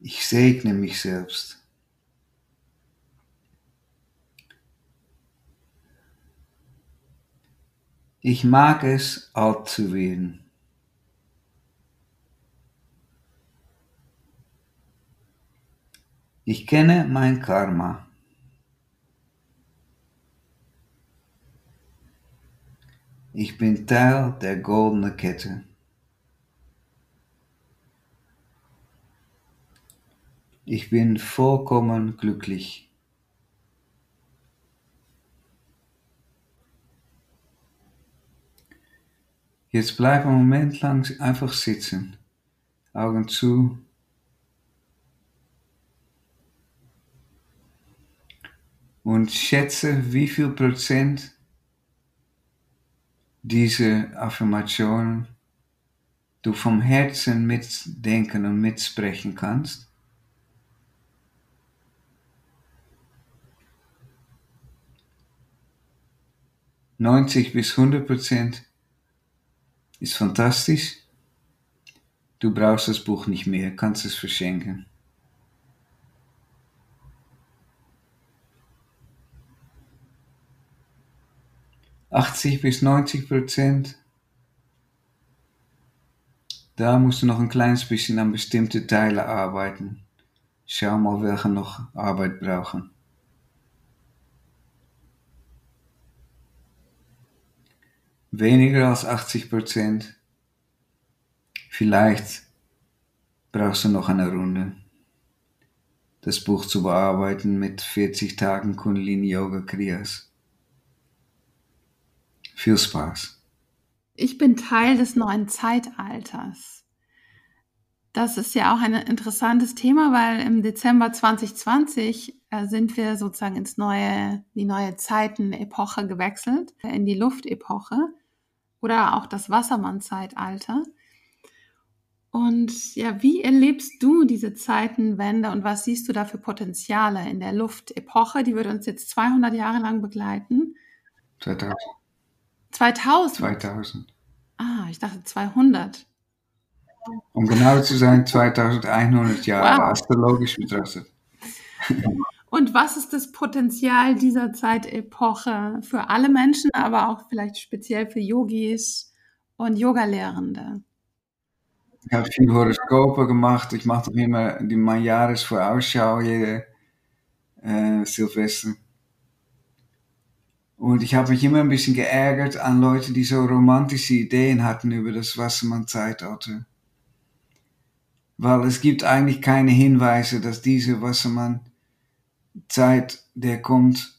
Ich segne mich selbst. Ich mag es, alt zu werden. Ich kenne mein Karma. Ich bin Teil der goldenen Kette. Ich bin vollkommen glücklich. Jetzt bleib einen Moment lang einfach sitzen. Augen zu. Und schätze, wie viel Prozent diese Affirmationen du vom Herzen mitdenken und mitsprechen kannst. 90 bis 100 Prozent ist fantastisch. Du brauchst das Buch nicht mehr, kannst es verschenken. Achtzig bis 90 Prozent. Da musst du noch ein kleines bisschen an bestimmte Teile arbeiten. Schau mal, welche noch Arbeit brauchen. Weniger als 80 Prozent. Vielleicht brauchst du noch eine Runde. Das Buch zu bearbeiten mit 40 Tagen Kundalini Yoga Kriyas. Viel Spaß. Ich bin Teil des neuen Zeitalters. Das ist ja auch ein interessantes Thema, weil im Dezember 2020 äh, sind wir sozusagen ins neue, die neue Zeitenepoche gewechselt, in die Luftepoche oder auch das Wassermann-Zeitalter. Und ja, wie erlebst du diese Zeitenwende und was siehst du da für Potenziale in der Luftepoche? Die wird uns jetzt 200 Jahre lang begleiten. 2000. 2000? 2000. Ah, ich dachte 200. Um genau zu sein, 2100 Jahre Wow. astrologisch betrachtet. Und was ist das Potenzial dieser Zeitepoche für alle Menschen, aber auch vielleicht speziell für Yogis und Yogalehrende? Ich habe viel Horoskope gemacht. Ich mache doch immer die mein Jahresvorausschau jede äh, Silvester. Und ich habe mich immer ein bisschen geärgert an Leute, die so romantische Ideen hatten über das Wassermann-Zeitalter. Weil es gibt eigentlich keine Hinweise, dass diese Wassermann-Zeit, der kommt,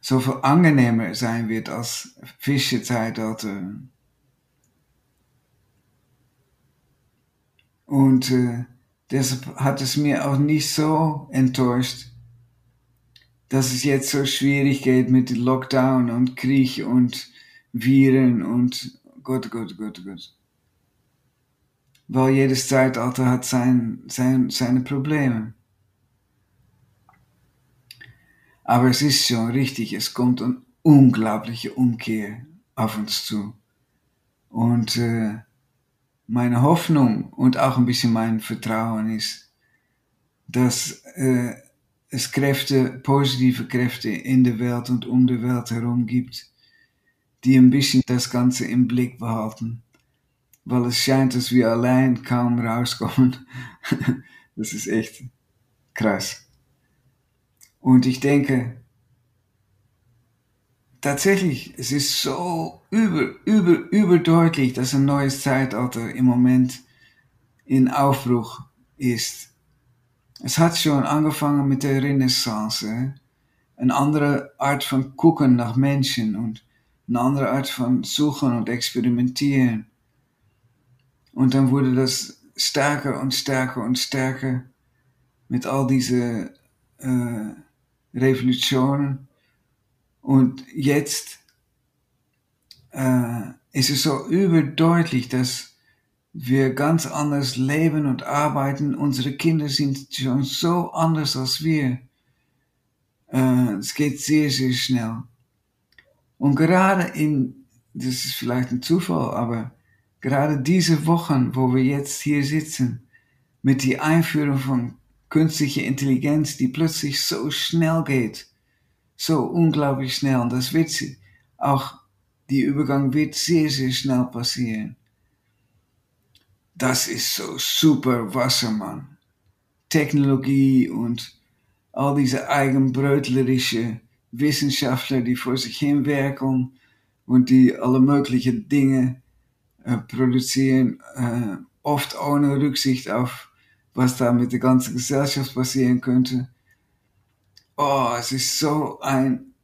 so viel angenehmer sein wird als Fische-Zeitalter. Und äh, deshalb hat es mir auch nicht so enttäuscht, dass es jetzt so schwierig geht mit Lockdown und Krieg und Viren und Gott, Gott, Gott, Gott. Weil jedes Zeitalter hat sein, sein, seine Probleme. Aber es ist schon richtig, es kommt eine unglaubliche Umkehr auf uns zu. Und äh, meine Hoffnung und auch ein bisschen mein Vertrauen ist, dass äh, es Kräfte, positive Kräfte in der Welt und um die Welt herum gibt, die ein bisschen das Ganze im Blick behalten. Weil es scheint, dass wir allein kaum rauskommen. <laughs> das ist echt krass. Und ich denke, tatsächlich, es ist so über, über, überdeutlich, dass ein neues Zeitalter im Moment in Aufbruch ist. Es hat schon angefangen mit der Renaissance. Eine andere Art von gucken nach Menschen und eine andere Art von suchen und experimentieren. Und dann wurde das stärker und stärker und stärker mit all diese äh, Revolutionen. Und jetzt äh, ist es so überdeutlich, dass wir ganz anders leben und arbeiten. Unsere Kinder sind schon so anders als wir. Äh, es geht sehr, sehr schnell. Und gerade in, das ist vielleicht ein Zufall, aber gerade diese Wochen, wo wir jetzt hier sitzen, mit der Einführung von künstlicher Intelligenz, die plötzlich so schnell geht, so unglaublich schnell, und das wird auch, die Übergang wird sehr, sehr schnell passieren. Das ist so super Wassermann. Technologie und all diese eigenbrötlerische Wissenschaftler, die vor sich hin werken und die alle möglichen Dinge äh, produzieren, äh, oft ohne Rücksicht auf, was da mit der ganzen Gesellschaft passieren könnte. Oh, es ist so ein,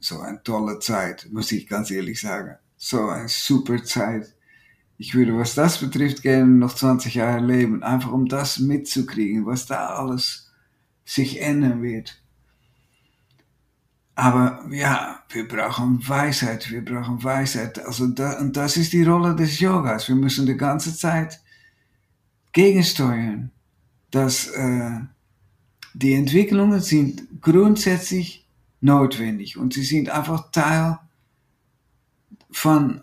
so eine tolle Zeit, muss ich ganz ehrlich sagen. So eine super Zeit. Ich würde, was das betrifft, gerne noch 20 Jahre leben, einfach um das mitzukriegen, was da alles sich ändern wird. Aber ja, wir brauchen Weisheit, wir brauchen Weisheit. Also da, und das ist die Rolle des Yogas. Wir müssen die ganze Zeit gegensteuern, dass äh, die Entwicklungen sind grundsätzlich notwendig und sie sind einfach Teil von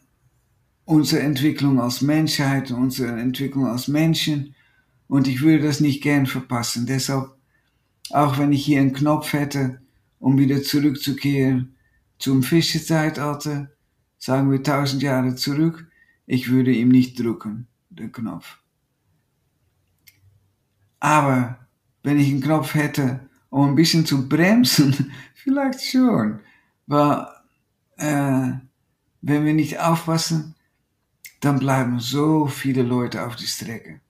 unserer Entwicklung als Menschheit, unserer Entwicklung als Menschen und ich würde das nicht gern verpassen. Deshalb, auch wenn ich hier einen Knopf hätte, um wieder zurückzukehren zum Fischezeitalter, sagen wir tausend Jahre zurück, ich würde ihm nicht drücken, den Knopf. Aber wenn ich einen Knopf hätte, um ein bisschen zu bremsen, <laughs> vielleicht schon. Weil äh, wenn wir nicht aufpassen, dann bleiben so viele Leute auf die Strecke.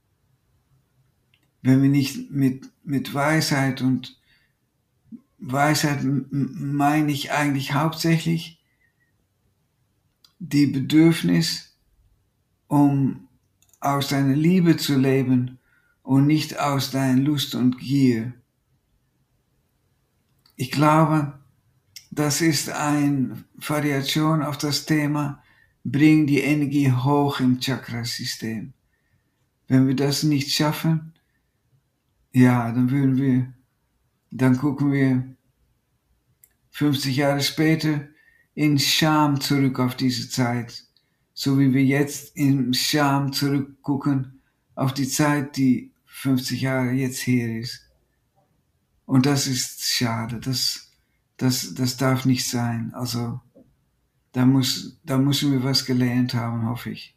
Wenn wir nicht mit, mit Weisheit und Weisheit meine ich eigentlich hauptsächlich die Bedürfnis, um aus deiner Liebe zu leben und nicht aus deiner Lust und Gier. Ich glaube, das ist eine Variation auf das Thema, bring die Energie hoch im Chakrasystem. Wenn wir das nicht schaffen, ja, dann würden wir, dann gucken wir 50 Jahre später in Scham zurück auf diese Zeit, so wie wir jetzt in Scham zurückgucken auf die Zeit, die 50 Jahre jetzt her ist. Und das ist schade, das, das, das darf nicht sein. Also, da muss, da müssen wir was gelernt haben, hoffe ich.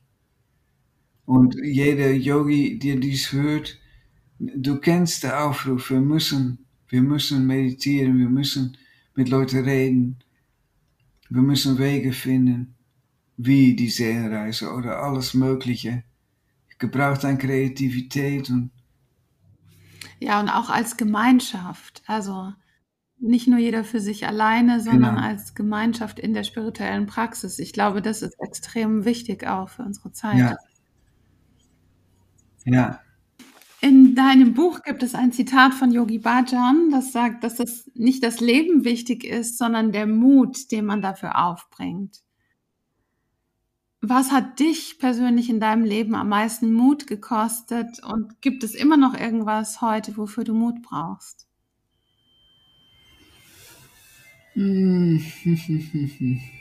Und jeder Yogi, der dies hört, du kennst den Aufruf, wir müssen, wir müssen meditieren, wir müssen mit Leuten reden, wir müssen Wege finden, wie die Seelenreise oder alles Mögliche. Gebraucht an Kreativität und ja, und auch als Gemeinschaft. Also nicht nur jeder für sich alleine, sondern genau. als Gemeinschaft in der spirituellen Praxis. Ich glaube, das ist extrem wichtig auch für unsere Zeit. Ja. ja. In deinem Buch gibt es ein Zitat von Yogi Bhajan, das sagt, dass das nicht das Leben wichtig ist, sondern der Mut, den man dafür aufbringt. Was hat dich persönlich in deinem Leben am meisten Mut gekostet und gibt es immer noch irgendwas heute, wofür du Mut brauchst? <laughs> <laughs>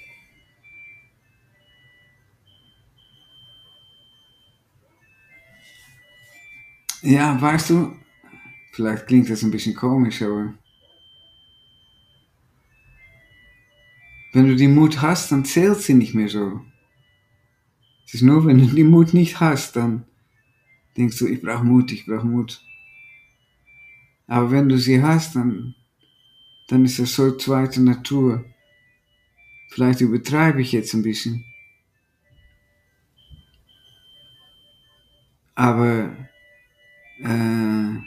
Ja, weißt du, vielleicht klingt das ein bisschen komisch, aber wenn du die Mut hast, dann zählt sie nicht mehr so. Es ist nur, wenn du die Mut nicht hast, dann denkst du, ich brauche Mut, ich brauche Mut. Aber wenn du sie hast, dann, dann ist das so zweite Natur. Vielleicht übertreibe ich jetzt ein bisschen. Aber äh,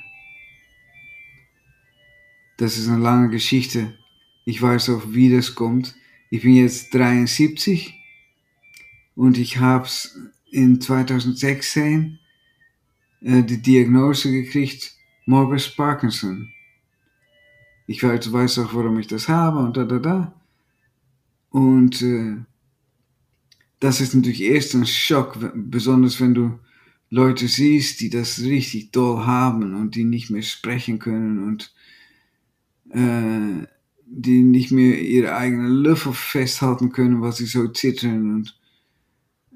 das ist eine lange Geschichte. Ich weiß auch, wie das kommt. Ich bin jetzt 73 und ich habe in 2016 äh, die Diagnose gekriegt, Morbus Parkinson. Ich weiß, weiß auch, warum ich das habe und da, da, da. Und äh, das ist natürlich erst ein Schock, besonders wenn du Leute siehst, die das richtig doll haben und die nicht mehr sprechen können und äh, die nicht mehr ihre eigenen Löffel festhalten können, weil sie so zittern und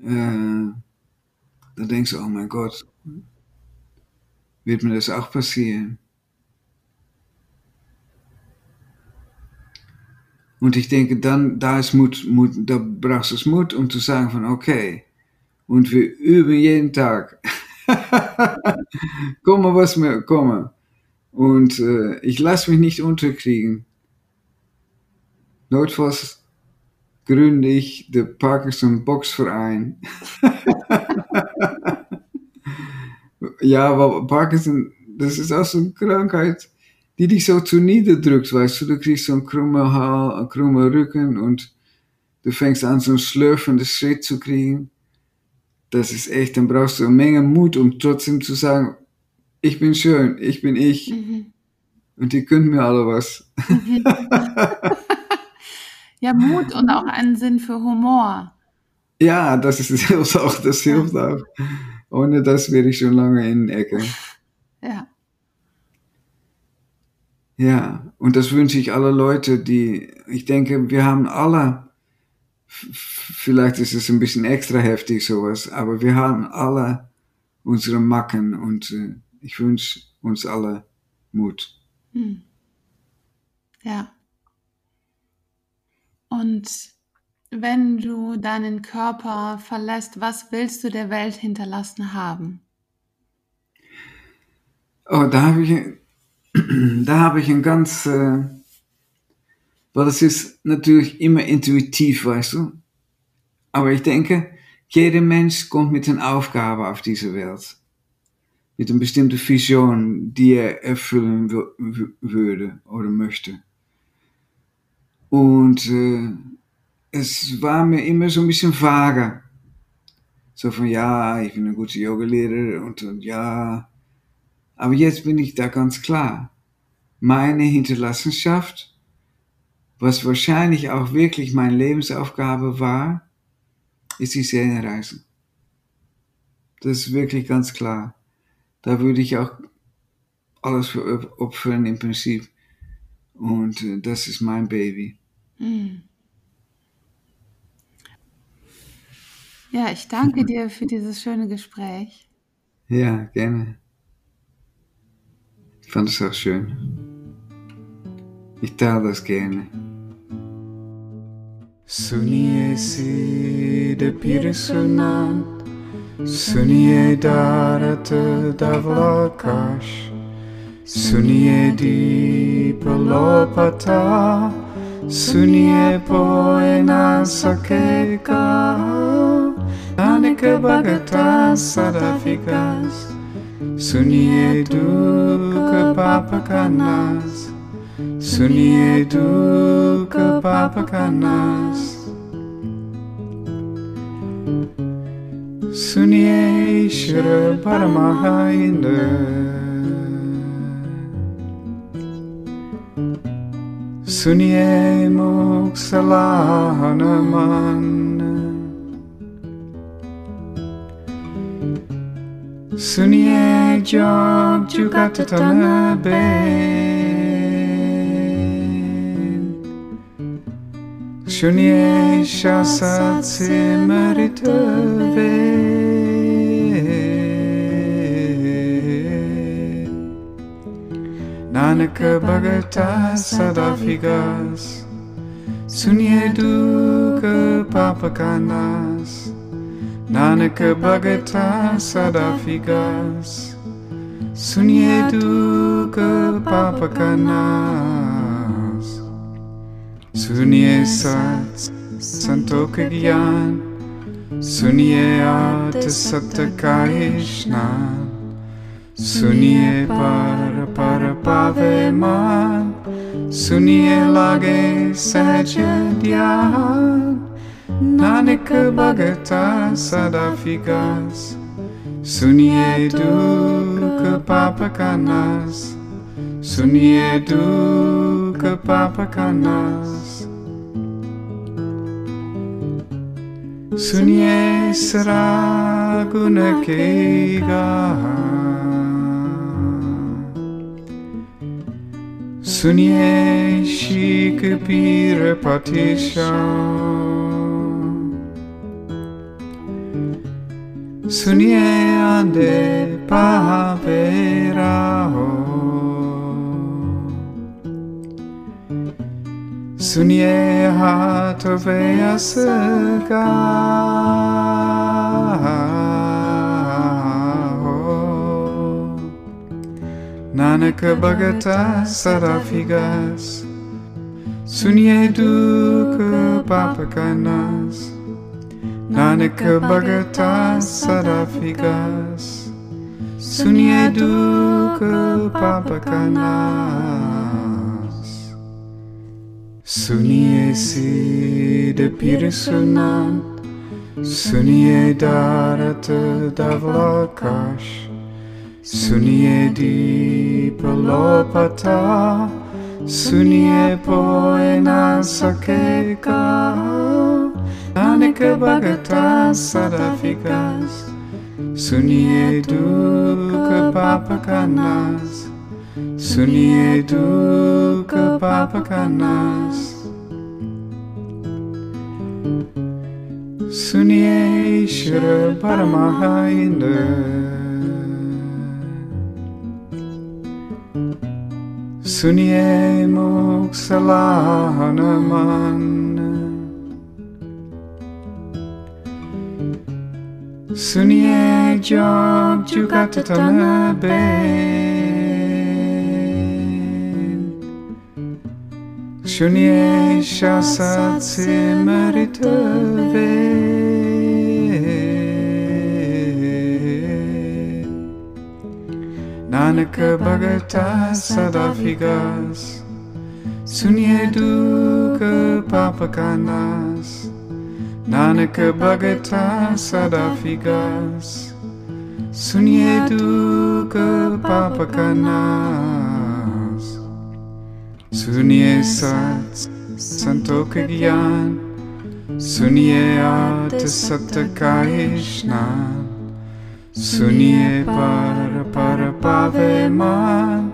äh, dann denkst du, oh mein Gott, wird mir das auch passieren? Und ich denke, dann, da ist Mut, Mut, da brauchst du Mut, um zu sagen von, okay, und wir üben jeden Tag. <laughs> komme, was mir komme. Und äh, ich lasse mich nicht unterkriegen. Notfalls gründe ich den Parkinson Boxverein. <laughs> ja, aber Parkinson, das ist auch so eine Krankheit, die dich so zu niederdrückt, weißt du, du kriegst so einen krummen Haar, einen krummen Rücken und du fängst an, so einen schlürfenden Schritt zu kriegen. Das ist echt, dann brauchst du eine Menge Mut, um trotzdem zu sagen, ich bin schön, ich bin ich. Mhm. Und die können mir alle was. Mhm. <laughs> Ja, Mut und auch einen Sinn für Humor. Ja, das ist <laughs> auch, das hilft auch. Ohne das wäre ich schon lange in der Ecke. Ja. Ja, und das wünsche ich alle Leute, die, ich denke, wir haben alle, vielleicht ist es ein bisschen extra heftig sowas, aber wir haben alle unsere Macken und äh, ich wünsche uns alle Mut. Hm. Ja. Und wenn du deinen Körper verlässt, was willst du der Welt hinterlassen haben? Oh, da habe ich, <clears throat> da habe ich ein ganz, äh, weil das ist natürlich immer intuitiv, weißt du. Aber ich denke, jeder Mensch kommt mit einer Aufgabe auf diese Welt. Mit einer bestimmten Vision, die er erfüllen würde oder möchte. Und äh, es war mir immer so ein bisschen vager. So von, ja, ich bin ein guter Yogalehrer und, und ja. Aber jetzt bin ich da ganz klar. Meine Hinterlassenschaft, was wahrscheinlich auch wirklich meine Lebensaufgabe war, ist die Seelenreise. Das ist wirklich ganz klar. Da würde ich auch alles für opfern im Prinzip. Und äh, das ist mein Baby. Hm. Ja, ich danke dir für dieses schöne Gespräch. Ja, gerne. Ich fand es auch schön. Itadas gene. Sunie si de pirisunan, suniye darate davlakash, sunie di palopata, sunie poena sakeka, anike bagata sadafikas, sunie duke papakanas, sunyidu kapapakanas Sunye Shri Paramaha Sunye man. Sunye Jog Jugatatana Bay shasat simaritave Nanaka bhagata sadafigas Sunye duka papakanas Nanaka bhagata sadafigas Sunye duka papakanas सुनिए सच संतोष ज्ञान सुनिए आठ सत्य का स्नान सुनिए पर पर पावे मान सुनिए लागे सहज ध्यान नानक भगता सदा फिगास सुनिए दुख पाप का नाश Sunie duka papakanas Sunie Sunye kega guna shikapira patisha Sunye ande paha pera ho सुनिए आंधे पापेरा हो Sunye hatove asaka Nanaka Bhagata Sarafigas Sunye Duka Papakanas Nanaka Bhagata Sarafigas Sunye Suniesi de pirisunan, sunie darată da sunie di palopata, sunie poena sakeka, aneka bagata sadafikas, sunie duca papakanas, suniedu kapapakanas Sunye Shri Paramaha Sunye Moksalahaman Sunye job jukatatana Bay Shunye shasat simaritave Nanaka bhagata sadafigas Sunye duka papakanas Nanaka bhagata sadafigas Sunye duka papakanas Sunie sat santok gyan Sunie at satkahishnan Sunie par par para paveman.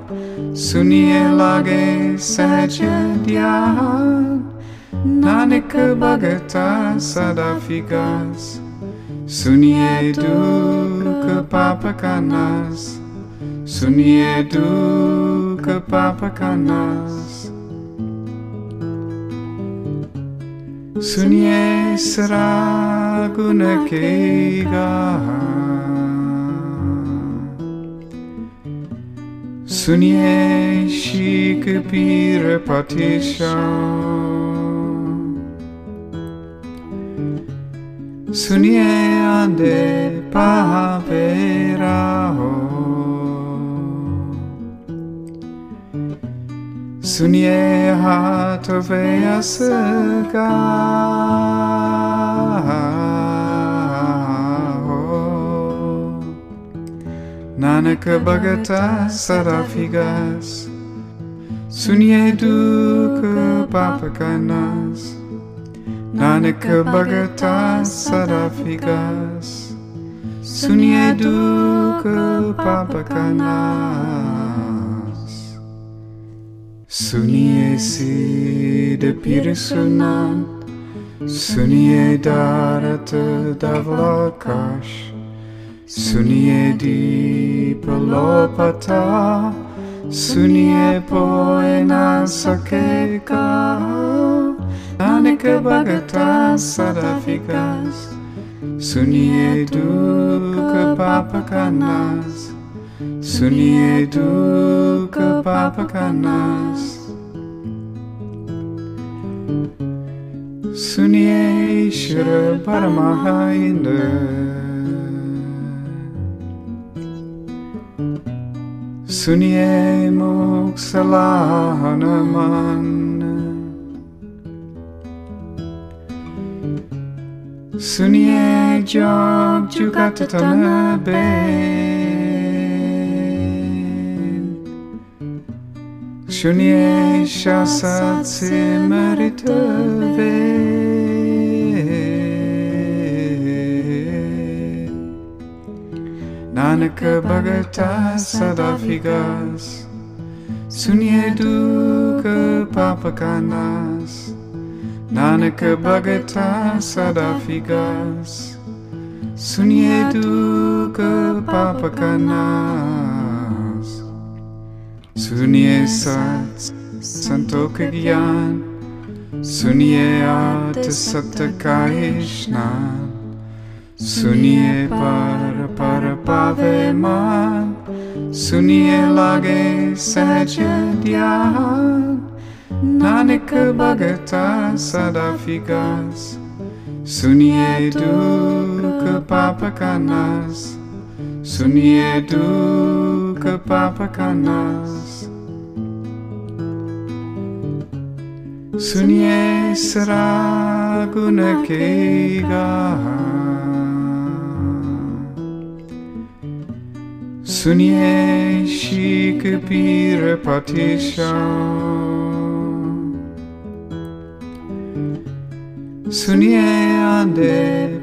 Sunie lage sahaj dhyan Nanak bhagata sadafigas Sunie duk papakanas Sunie duk dukkha papakanas Sunye saraguna kega Sunye Shikapira Patisha. Sunye Ande Pahavera sunye ha tovea sega Nanaka bhagata sarafigas Sunye duka papakanas Nanaka bhagata sarafigas Sunye duka papakanas Sunie Suniesi de pirsunan, sunie darată davlakaș, sunie di palopata, sunie poena sakeka, aneka bagata sadafikas, sunie duka papakanas, sunie du ke papa kanas sunie shre paramaha inde sunie moksalana man sunie jog jukatatana bay Sunye Shasat Simaritave Nanaka Bhagata Sadafigas Sunye Dukkha Papakanas Nanaka Bhagata Sadafigas Sunye Dukkha Papakanas सुनिए साथ संतों के ज्ञान सुनिए आठ सत्य का स्नान सुनिए पर पर पावे मान सुनिए लागे सहज ध्यान नानक भगता सदा फिगास सुनिए दुख पाप का नाश सुनिए दुख dukkha papakanas Sunye saraguna kega Sunye Shikapira Patisha. Sunye Ande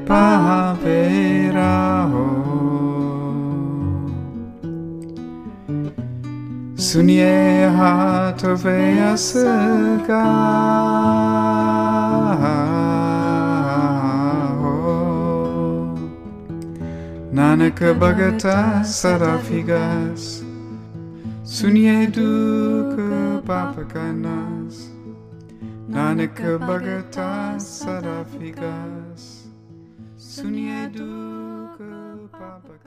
sunye ha tove asaka Nanaka bhagata sarafigas sunye dukha papakanas Nanaka bhagata sarafigas sunye dukha papakanas